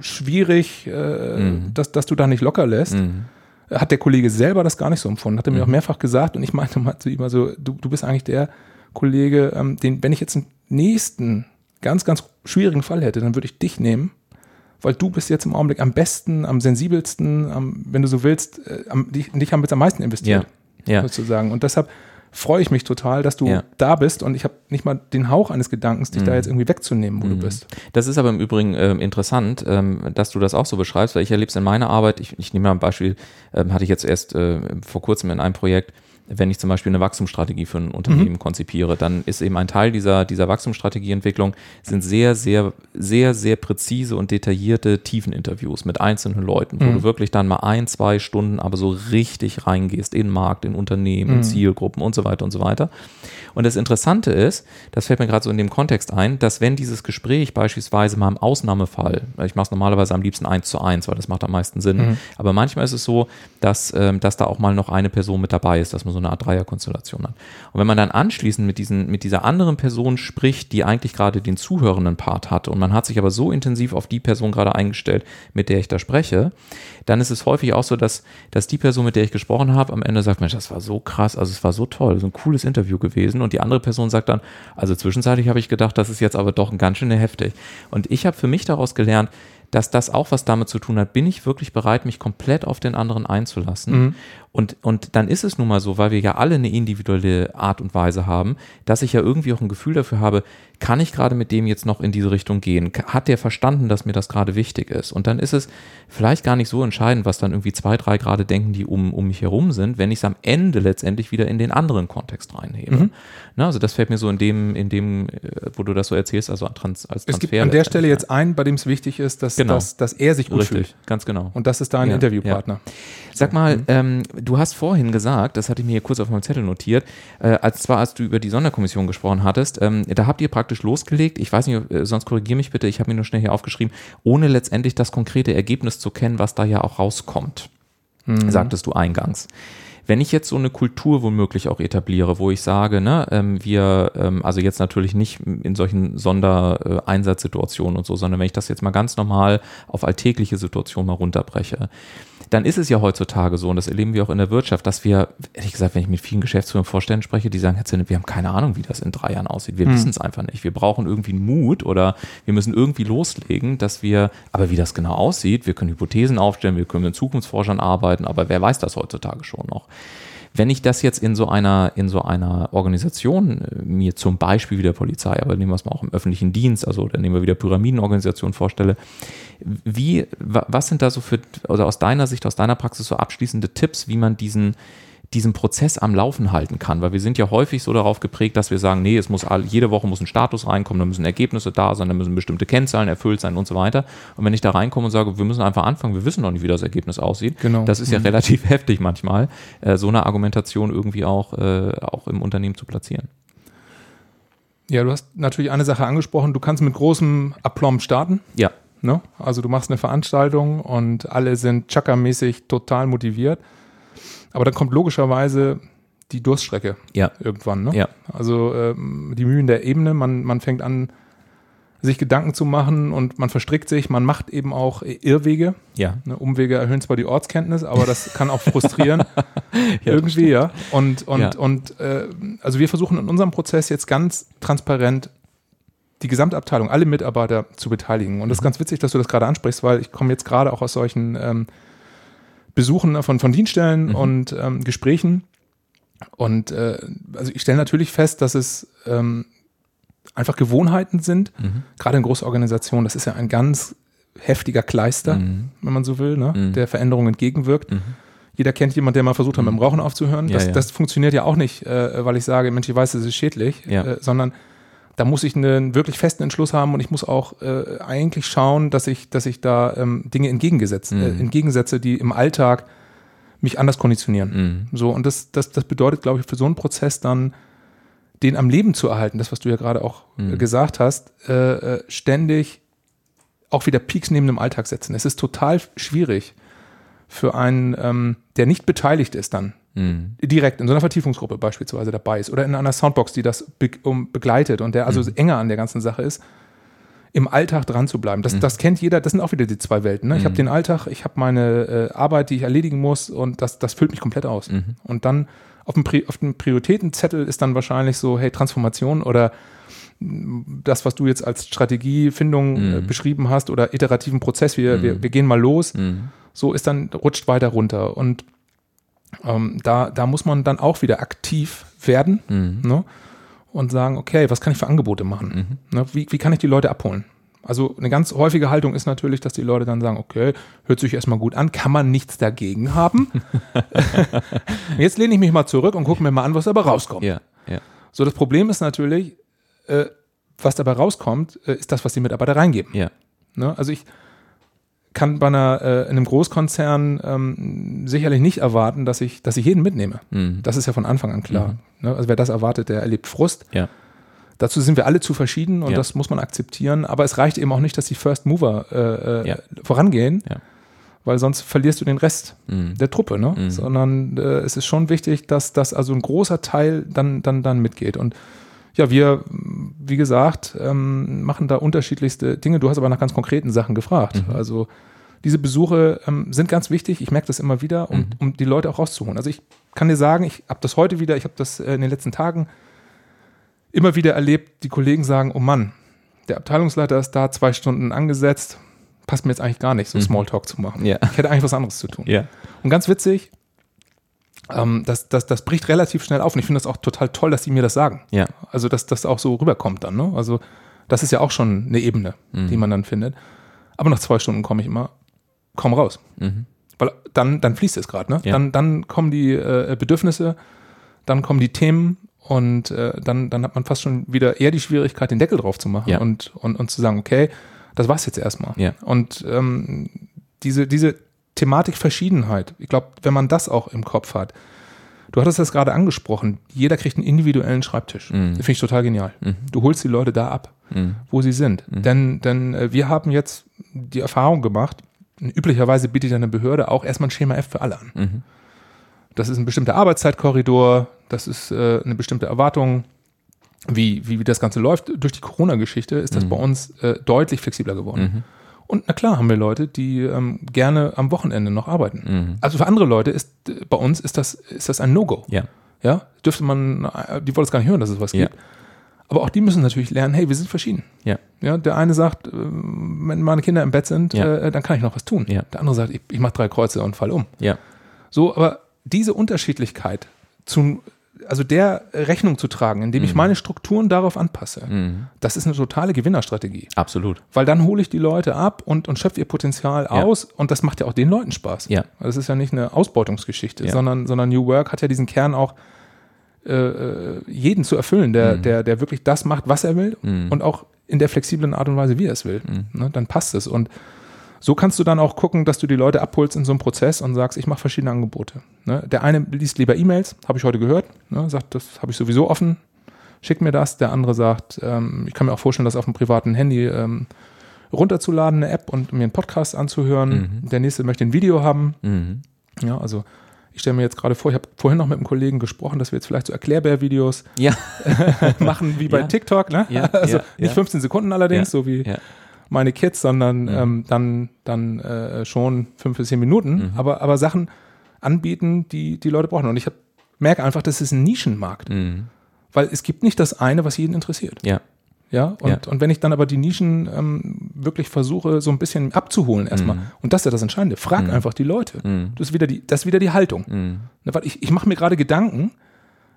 schwierig, äh, Mhm. dass, dass du da nicht locker lässt. Mhm. Hat der Kollege selber das gar nicht so empfunden, hat er mir Mhm. auch mehrfach gesagt und ich meinte mal zu ihm, also du, du bist eigentlich der Kollege, ähm, den, wenn ich jetzt einen nächsten ganz, ganz schwierigen Fall hätte, dann würde ich dich nehmen, weil du bist jetzt im Augenblick am besten, am sensibelsten, am, wenn du so willst, äh, am, dich, dich haben wir jetzt am meisten investiert, Ja. Ja. sozusagen. Und deshalb freue ich mich total, dass du Ja. da bist und ich habe nicht mal den Hauch eines Gedankens, dich da Mhm. jetzt irgendwie wegzunehmen, wo Mhm. du bist. Das ist aber im Übrigen ähm, interessant, ähm, dass du das auch so beschreibst, weil ich erlebe es in meiner Arbeit. Ich, ich nehme mal ein Beispiel, ähm, hatte ich jetzt erst äh, vor kurzem in einem Projekt, wenn ich zum Beispiel eine Wachstumsstrategie für ein Unternehmen konzipiere, dann ist eben ein Teil dieser, dieser Wachstumsstrategieentwicklung sind sehr, sehr, sehr, sehr präzise und detaillierte Tiefeninterviews mit einzelnen Leuten, wo Mhm. du wirklich dann mal ein, zwei Stunden aber so richtig reingehst in Markt, in Unternehmen, in Mhm. Zielgruppen und so weiter und so weiter. Und das Interessante ist, das fällt mir gerade so in dem Kontext ein, dass wenn dieses Gespräch beispielsweise mal im Ausnahmefall, ich mache es normalerweise am liebsten eins zu eins, weil das macht am meisten Sinn, Mhm. aber manchmal ist es so, dass, ähm, dass da auch mal noch eine Person mit dabei ist. Das muss so eine Art Dreierkonstellation hat. Und wenn man dann anschließend mit, diesen, mit dieser anderen Person spricht, die eigentlich gerade den zuhörenden Part hat und man hat sich aber so intensiv auf die Person gerade eingestellt, mit der ich da spreche, dann ist es häufig auch so, dass, dass die Person, mit der ich gesprochen habe, am Ende sagt, Mensch, das war so krass, also es war so toll, so ein cooles Interview gewesen und die andere Person sagt dann, also zwischenzeitlich habe ich gedacht, das ist jetzt aber doch ein ganz schön heftig. Und ich habe für mich daraus gelernt, dass das auch was damit zu tun hat, bin ich wirklich bereit, mich komplett auf den anderen einzulassen. Mhm. Und, und dann ist es nun mal so, weil wir ja alle eine individuelle Art und Weise haben, dass ich ja irgendwie auch ein Gefühl dafür habe, kann ich gerade mit dem jetzt noch in diese Richtung gehen? Hat der verstanden, dass mir das gerade wichtig ist? Und dann ist es vielleicht gar nicht so entscheidend, was dann irgendwie zwei, drei gerade denken, die um, um mich herum sind, wenn ich es am Ende letztendlich wieder in den anderen Kontext reinhebe. Mhm. Na, also das fällt mir so in dem, in dem, äh, wo du das so erzählst, also als Transfer. Es gibt an der Stelle jetzt einen, bei dem es wichtig ist, dass, genau. dass, dass er sich gut Richtig, fühlt. ganz genau. Und das ist dein ja, Interviewpartner. Ja. Sag mal, mhm. ähm, du hast vorhin gesagt, das hatte ich mir hier kurz auf meinem Zettel notiert, äh, als zwar als du über die Sonderkommission gesprochen hattest, ähm, da habt ihr praktisch losgelegt, ich weiß nicht, äh, sonst korrigiere mich bitte, ich habe mir nur schnell hier aufgeschrieben, ohne letztendlich das konkrete Ergebnis zu kennen, was da ja auch rauskommt, mhm. sagtest du eingangs. Wenn ich jetzt so eine Kultur womöglich auch etabliere, wo ich sage, ne, ähm, wir, ähm, also jetzt natürlich nicht in solchen Sondereinsatzsituationen und so, sondern wenn ich das jetzt mal ganz normal auf alltägliche Situationen mal runterbreche, dann ist es ja heutzutage so, und das erleben wir auch in der Wirtschaft, dass wir, ehrlich gesagt, wenn ich mit vielen Geschäftsführern Vorständen spreche, die sagen, Herr Zinne, wir haben keine Ahnung, wie das in drei Jahren aussieht. Wir hm. wissen es einfach nicht. Wir brauchen irgendwie einen Mut oder wir müssen irgendwie loslegen, dass wir, aber wie das genau aussieht, wir können Hypothesen aufstellen, wir können mit Zukunftsforschern arbeiten, aber wer weiß das heutzutage schon noch? Wenn ich das jetzt in so einer, in so einer Organisation, äh, mir zum Beispiel wie der Polizei, aber nehmen wir es mal auch im öffentlichen Dienst, also dann nehmen wir wieder Pyramidenorganisationen vorstelle, wie, was sind da so für, oder aus deiner Sicht, aus deiner Praxis so abschließende Tipps, wie man diesen, diesen Prozess am Laufen halten kann, weil wir sind ja häufig so darauf geprägt, dass wir sagen, nee, es muss all, jede Woche muss ein Status reinkommen, da müssen Ergebnisse da sein, da müssen bestimmte Kennzahlen erfüllt sein und so weiter. Und wenn ich da reinkomme und sage, wir müssen einfach anfangen, wir wissen noch nicht, wie das Ergebnis aussieht, genau. das ist ja mhm. relativ heftig manchmal, äh, so eine Argumentation irgendwie auch, äh, auch im Unternehmen zu platzieren. Ja, du hast natürlich eine Sache angesprochen, du kannst mit großem Aplomb starten. Ja. Ne? Also du machst eine Veranstaltung und alle sind chakra-mäßig total motiviert. Aber dann kommt logischerweise die Durststrecke ja. irgendwann. Ne? Ja. Also ähm, die Mühen der Ebene, man, man fängt an, sich Gedanken zu machen und man verstrickt sich, man macht eben auch Irrwege. Ja. Ne, Umwege erhöhen zwar die Ortskenntnis, aber das kann auch frustrieren. ja, irgendwie, ja. Und, und, ja. und äh, also wir versuchen in unserem Prozess jetzt ganz transparent die Gesamtabteilung, alle Mitarbeiter zu beteiligen. Und das ist mhm. ganz witzig, dass du das gerade ansprichst, weil ich komme jetzt gerade auch aus solchen ähm, Besuchen von, von Dienststellen mhm. und ähm, Gesprächen. Und äh, also ich stelle natürlich fest, dass es ähm, einfach Gewohnheiten sind, mhm. gerade in Großorganisationen. Das ist ja ein ganz heftiger Kleister, mhm. wenn man so will, ne? Mhm. der Veränderung entgegenwirkt. Mhm. Jeder kennt jemanden, der mal versucht hat, mit dem mhm. Rauchen aufzuhören. Das, ja, ja. das funktioniert ja auch nicht, äh, weil ich sage, Mensch, ich weiß, das ist schädlich, ja. äh, sondern da muss ich einen wirklich festen Entschluss haben und ich muss auch äh, eigentlich schauen, dass ich, dass ich da ähm, Dinge entgegengesetzt, äh, mhm. äh, entgegensetze, die im Alltag mich anders konditionieren. Mhm. So, und das, das, das bedeutet, glaube ich, für so einen Prozess dann, den am Leben zu erhalten, das, was du ja gerade auch äh, mhm. gesagt hast, äh, äh, ständig auch wieder Peaks neben dem Alltag setzen. Es ist total schwierig für einen, ähm, der nicht beteiligt ist dann, mhm. direkt in so einer Vertiefungsgruppe beispielsweise dabei ist oder in einer Soundbox, die das be um, begleitet und der also mhm. enger an der ganzen Sache ist, im Alltag dran zu bleiben. Das, mhm. das kennt jeder, das sind auch wieder die zwei Welten. Ne? Ich habe mhm. den Alltag, ich habe meine äh, Arbeit, die ich erledigen muss und das, das füllt mich komplett aus. Mhm. Und dann auf dem, Pri auf dem Prioritätenzettel ist dann wahrscheinlich so, hey, Transformation oder das, was du jetzt als Strategiefindung äh, mhm. beschrieben hast oder iterativen Prozess, wir, wir, wir gehen mal los, so ist dann, rutscht weiter runter. Und ähm, da, da muss man dann auch wieder aktiv werden mhm. ne? und sagen, okay, was kann ich für Angebote machen? Mhm. Ne? Wie, wie kann ich die Leute abholen? Also eine ganz häufige Haltung ist natürlich, dass die Leute dann sagen, okay, hört sich erstmal gut an, kann man nichts dagegen haben. Jetzt lehne ich mich mal zurück und gucke mir mal an, was dabei rauskommt. Ja, ja. So, das Problem ist natürlich, äh, was dabei rauskommt, äh, ist das, was die Mitarbeiter reingeben. Ja. Ne? Also ich, kann bei einer, äh, in einem Großkonzern ähm, sicherlich nicht erwarten, dass ich, dass ich jeden mitnehme. Mhm. Das ist ja von Anfang an klar. Mhm. Ne? Also wer das erwartet, der erlebt Frust. Ja. Dazu sind wir alle zu verschieden und ja. das muss man akzeptieren. Aber es reicht eben auch nicht, dass die First Mover äh, äh, ja. vorangehen, weil sonst verlierst du den Rest Mhm. der Truppe, ne? Mhm. Sondern äh, es ist schon wichtig, dass, dass also ein großer Teil dann, dann, dann mitgeht. Und ja, wir, wie gesagt, ähm, machen da unterschiedlichste Dinge. Du hast aber nach ganz konkreten Sachen gefragt. Mhm. Also diese Besuche ähm, sind ganz wichtig. Ich merke das immer wieder, um, Mhm. um die Leute auch rauszuholen. Also ich kann dir sagen, ich habe das heute wieder, ich habe das äh, in den letzten Tagen immer wieder erlebt, die Kollegen sagen, oh Mann, der Abteilungsleiter ist da zwei Stunden angesetzt, passt mir jetzt eigentlich gar nicht, so Mhm. Smalltalk zu machen. Ja. Ich hätte eigentlich was anderes zu tun. Ja. Und ganz witzig, ähm, das, das, das bricht relativ schnell auf und ich finde das auch total toll, dass die mir das sagen. Ja. Also, dass das auch so rüberkommt dann. Ne? Also, das ist ja auch schon eine Ebene, Mhm. die man dann findet. Aber nach zwei Stunden komme ich immer kaum raus. Mhm. Weil dann, dann fließt es gerade. Ne? Ja. Dann, dann kommen die äh, Bedürfnisse, dann kommen die Themen und äh, dann, dann hat man fast schon wieder eher die Schwierigkeit, den Deckel drauf zu machen Ja. und, und, und zu sagen, okay, das war's jetzt erstmal. Ja. Und ähm, diese, diese Thematik Verschiedenheit, ich glaube, wenn man das auch im Kopf hat, du hattest das gerade angesprochen, jeder kriegt einen individuellen Schreibtisch. Mhm. Das finde ich total genial. Mhm. Du holst die Leute da ab, Mhm. wo sie sind. Mhm. Denn, denn äh, wir haben jetzt die Erfahrung gemacht, üblicherweise bietet ja eine Behörde auch erstmal ein Schema F für alle an. Mhm. Das ist ein bestimmter Arbeitszeitkorridor, das ist äh, eine bestimmte Erwartung, wie, wie, wie das Ganze läuft. Durch die Corona-Geschichte ist das Mhm. bei uns äh, deutlich flexibler geworden. Und na klar haben wir Leute, die ähm, gerne am Wochenende noch arbeiten. Mhm. Also für andere Leute ist äh, bei uns ist das, ist das ein No-Go. Ja. Ja, dürfte man, äh, die wollen es gar nicht hören, dass es was Ja. gibt. Aber auch die müssen natürlich lernen, hey, wir sind verschieden. Ja. Ja, der eine sagt, äh, wenn meine Kinder im Bett sind, Ja. äh, dann kann ich noch was tun. Ja. Der andere sagt, ich, ich mache drei Kreuze und fall um. Ja. So, aber diese Unterschiedlichkeit zu, also der Rechnung zu tragen, indem ich Mhm. meine Strukturen darauf anpasse, Mhm. das ist eine totale Gewinnerstrategie. Absolut. Weil dann hole ich die Leute ab und, und schöpfe ihr Potenzial Ja. aus und das macht ja auch den Leuten Spaß. Ja. Das ist ja nicht eine Ausbeutungsgeschichte, Ja. sondern, sondern New Work hat ja diesen Kern auch, äh, äh, jeden zu erfüllen, der, Mhm. der, der wirklich das macht, was er will Mhm. und auch in der flexiblen Art und Weise, wie er es will. Mhm. Ne, dann passt es. Und so kannst du dann auch gucken, dass du die Leute abholst in so einem Prozess und sagst, ich mache verschiedene Angebote. Ne? Der eine liest lieber E-Mails, habe ich heute gehört, ne? sagt, das habe ich sowieso offen, schick mir das. Der andere sagt, ähm, ich kann mir auch vorstellen, das auf dem privaten Handy ähm, runterzuladen, eine App und mir einen Podcast anzuhören. Mhm. Der nächste möchte ein Video haben. Mhm. Ja, also ich stelle mir jetzt gerade vor, ich habe vorhin noch mit einem Kollegen gesprochen, dass wir jetzt vielleicht so Erklärbär-Videos Ja. machen wie bei Ja. TikTok, ne? Ja, also nicht ja. 15 Sekunden allerdings, so wie. Meine Kids, sondern Mhm. ähm, dann, dann äh, schon fünf bis zehn Minuten, Mhm. aber, aber Sachen anbieten, die die Leute brauchen. Und ich hab, merke einfach, das ist ein Nischenmarkt, Mhm. weil es gibt nicht das eine, was jeden interessiert. Ja. Ja, und, Ja. und wenn ich dann aber die Nischen ähm, wirklich versuche, so ein bisschen abzuholen erstmal, Mhm. und das ist ja das Entscheidende, frag Mhm. einfach die Leute. Mhm. Das ist wieder die, das ist wieder die Haltung. Mhm. Ne, weil ich, ich mache mir gerade Gedanken,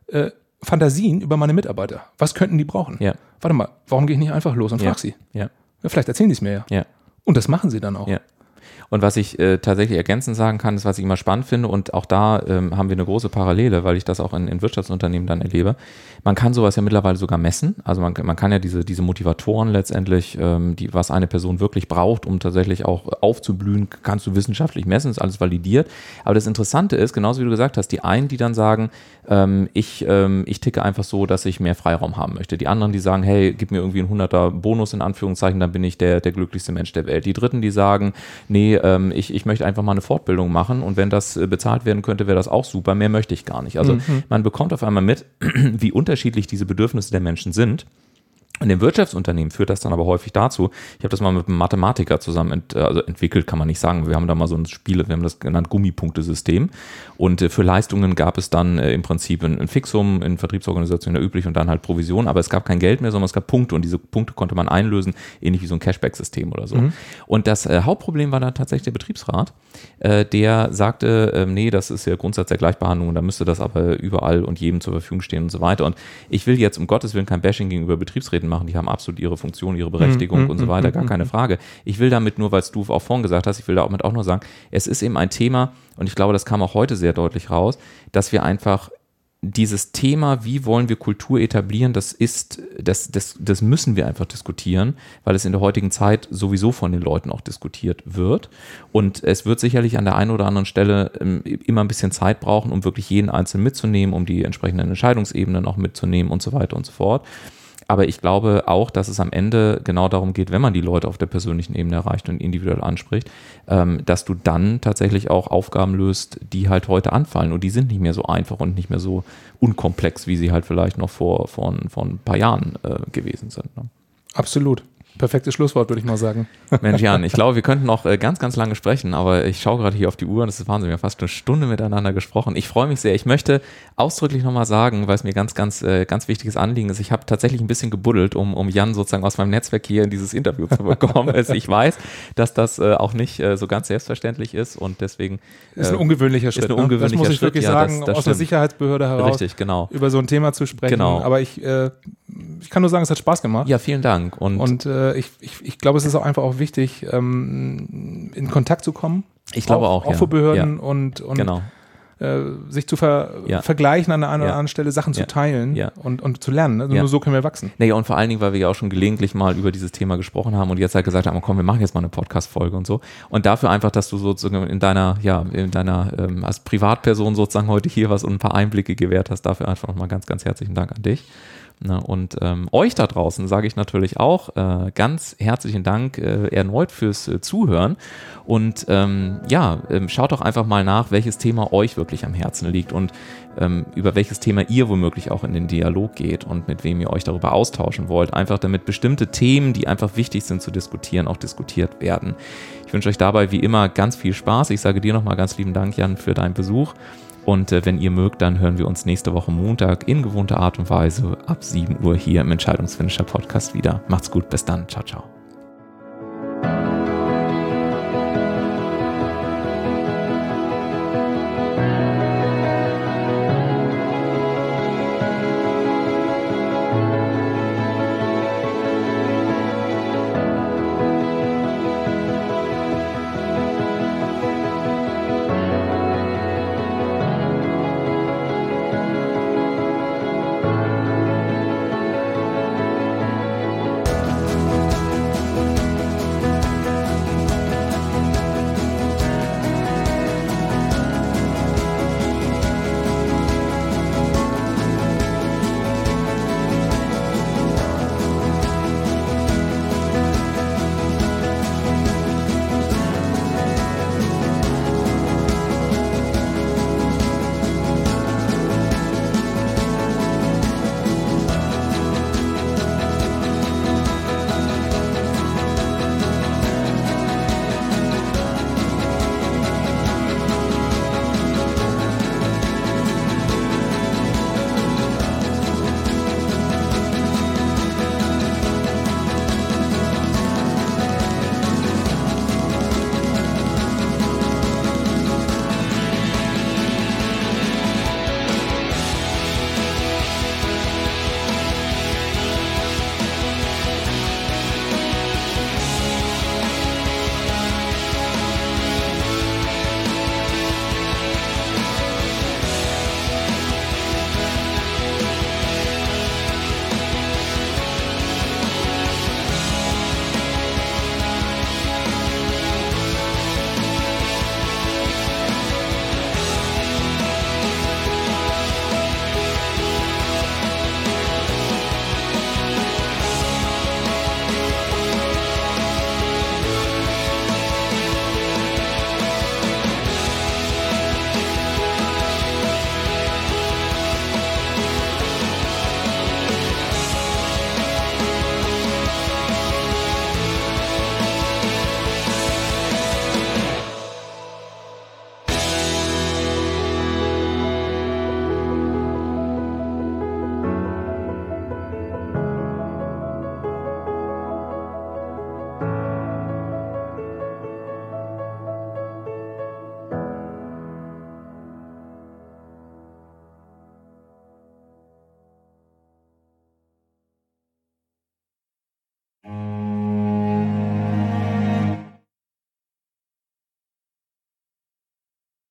äh, Fantasien über meine Mitarbeiter. Was könnten die brauchen? Ja. Warte mal, warum gehe ich nicht einfach los und Ja. frag sie? Ja. Vielleicht erzählen die es mir ja. Ja. Und das machen sie dann auch. Ja. Und was ich äh, tatsächlich ergänzend sagen kann, ist, was ich immer spannend finde, und auch da ähm, haben wir eine große Parallele, weil ich das auch in, in Wirtschaftsunternehmen dann erlebe. Man kann sowas ja mittlerweile sogar messen. Also man, man kann ja diese, diese Motivatoren letztendlich, ähm, die, was eine Person wirklich braucht, um tatsächlich auch aufzublühen, kannst du wissenschaftlich messen, ist alles validiert. Aber das Interessante ist, genauso wie du gesagt hast, die einen, die dann sagen, ähm, ich, ähm, ich ticke einfach so, dass ich mehr Freiraum haben möchte. Die anderen, die sagen, hey, gib mir irgendwie einen 100er Bonus in Anführungszeichen, dann bin ich der, der glücklichste Mensch der Welt. Die dritten, die sagen, nee, ähm, ich, ich möchte einfach mal eine Fortbildung machen und wenn das äh, bezahlt werden könnte, wäre das auch super. Mehr möchte ich gar nicht. Also man bekommt auf einmal mit, wie unterschiedlich diese Bedürfnisse der Menschen sind. In dem Wirtschaftsunternehmen führt das dann aber häufig dazu, ich habe das mal mit einem Mathematiker zusammen ent, also entwickelt, kann man nicht sagen. Wir haben da mal so ein Spiel, wir haben das genannt Gummipunktesystem. Und äh, für Leistungen gab es dann äh, im Prinzip ein, Fixum, in Vertriebsorganisationen ja üblich und dann halt Provision, aber es gab kein Geld mehr, sondern es gab Punkte und diese Punkte konnte man einlösen, ähnlich wie so ein Cashback-System oder so. Und das äh, Hauptproblem war dann tatsächlich der Betriebsrat, äh, der sagte, äh, nee, das ist ja Grundsatz der Gleichbehandlung und da müsste das aber überall und jedem zur Verfügung stehen und so weiter. Und ich will jetzt um Gottes Willen kein Bashing gegenüber Betriebsräten machen, die haben absolut ihre Funktion, ihre Berechtigung Mhm, und so mhm, weiter, gar keine Frage. Ich will damit nur, weil du auch vorhin gesagt hast, ich will damit auch nur sagen, es ist eben ein Thema und ich glaube, das kam auch heute sehr deutlich raus, dass wir einfach dieses Thema, wie wollen wir Kultur etablieren, das ist, das, das, das müssen wir einfach diskutieren, weil es in der heutigen Zeit sowieso von den Leuten auch diskutiert wird. Und es wird sicherlich an der einen oder anderen Stelle ähm, immer ein bisschen Zeit brauchen, um wirklich jeden Einzelnen mitzunehmen, um die entsprechenden Entscheidungsebenen auch mitzunehmen und so weiter und so fort. Aber ich glaube auch, dass es am Ende genau darum geht, wenn man die Leute auf der persönlichen Ebene erreicht und individuell anspricht, ähm, dass du dann tatsächlich auch Aufgaben löst, die halt heute anfallen. Und die sind nicht mehr so einfach und nicht mehr so unkomplex, wie sie halt vielleicht noch vor, vor, vor ein paar Jahren äh, gewesen sind. Ne? Absolut. Perfektes Schlusswort, würde ich mal sagen. Mensch, Jan, ich glaube, wir könnten noch äh, ganz, ganz lange sprechen, aber ich schaue gerade hier auf die Uhr und es ist Wahnsinn, wir haben fast eine Stunde miteinander gesprochen. Ich freue mich sehr. Ich möchte ausdrücklich nochmal sagen, weil es mir ganz, ganz, äh, ganz wichtiges Anliegen ist, ich habe tatsächlich ein bisschen gebuddelt, um, um Jan sozusagen aus meinem Netzwerk hier in dieses Interview zu bekommen. also ich weiß, dass das äh, auch nicht so ganz selbstverständlich ist und deswegen. Ist ein ungewöhnlicher Schritt. Ist ein ne? ungewöhnlicher das muss ich Schritt. wirklich ja, sagen, das, das aus stimmt. der Sicherheitsbehörde heraus Richtig, genau. über so ein Thema zu sprechen. Genau. Aber ich, ich kann nur sagen, es hat Spaß gemacht. Ja, vielen Dank. Und, und ich, ich, ich glaube, es ist auch einfach auch wichtig, ähm, in Kontakt zu kommen. Ich glaube auch, auch, auch ja. für Behörden ja. und, und genau. äh, sich zu ver Ja. vergleichen an der einen oder anderen Stelle, Sachen zu teilen und, und zu lernen. Also. Nur so können wir wachsen. Naja, und vor allen Dingen, weil wir ja auch schon gelegentlich mal über dieses Thema gesprochen haben und jetzt halt gesagt haben, komm, wir machen jetzt mal eine Podcast-Folge und so. Und dafür einfach, dass du sozusagen in deiner, ja, in deiner, ähm, als Privatperson sozusagen heute hier was und ein paar Einblicke gewährt hast, dafür einfach nochmal ganz, ganz herzlichen Dank an dich. Ne, und ähm, euch da draußen sage ich natürlich auch äh, ganz herzlichen Dank äh, erneut fürs äh, Zuhören. Und ähm, ja, ähm, schaut doch einfach mal nach, welches Thema euch wirklich am Herzen liegt und ähm, über welches Thema ihr womöglich auch in den Dialog geht und mit wem ihr euch darüber austauschen wollt. Einfach damit bestimmte Themen, die einfach wichtig sind zu diskutieren, auch diskutiert werden. Ich wünsche euch dabei wie immer ganz viel Spaß. Ich sage dir nochmal ganz lieben Dank, Jan, für deinen Besuch. Und äh, wenn ihr mögt, dann hören wir uns nächste Woche Montag in gewohnter Art und Weise ab 7 Uhr hier im Entscheidungsfinisher Podcast wieder. Macht's gut, bis dann. Ciao, ciao.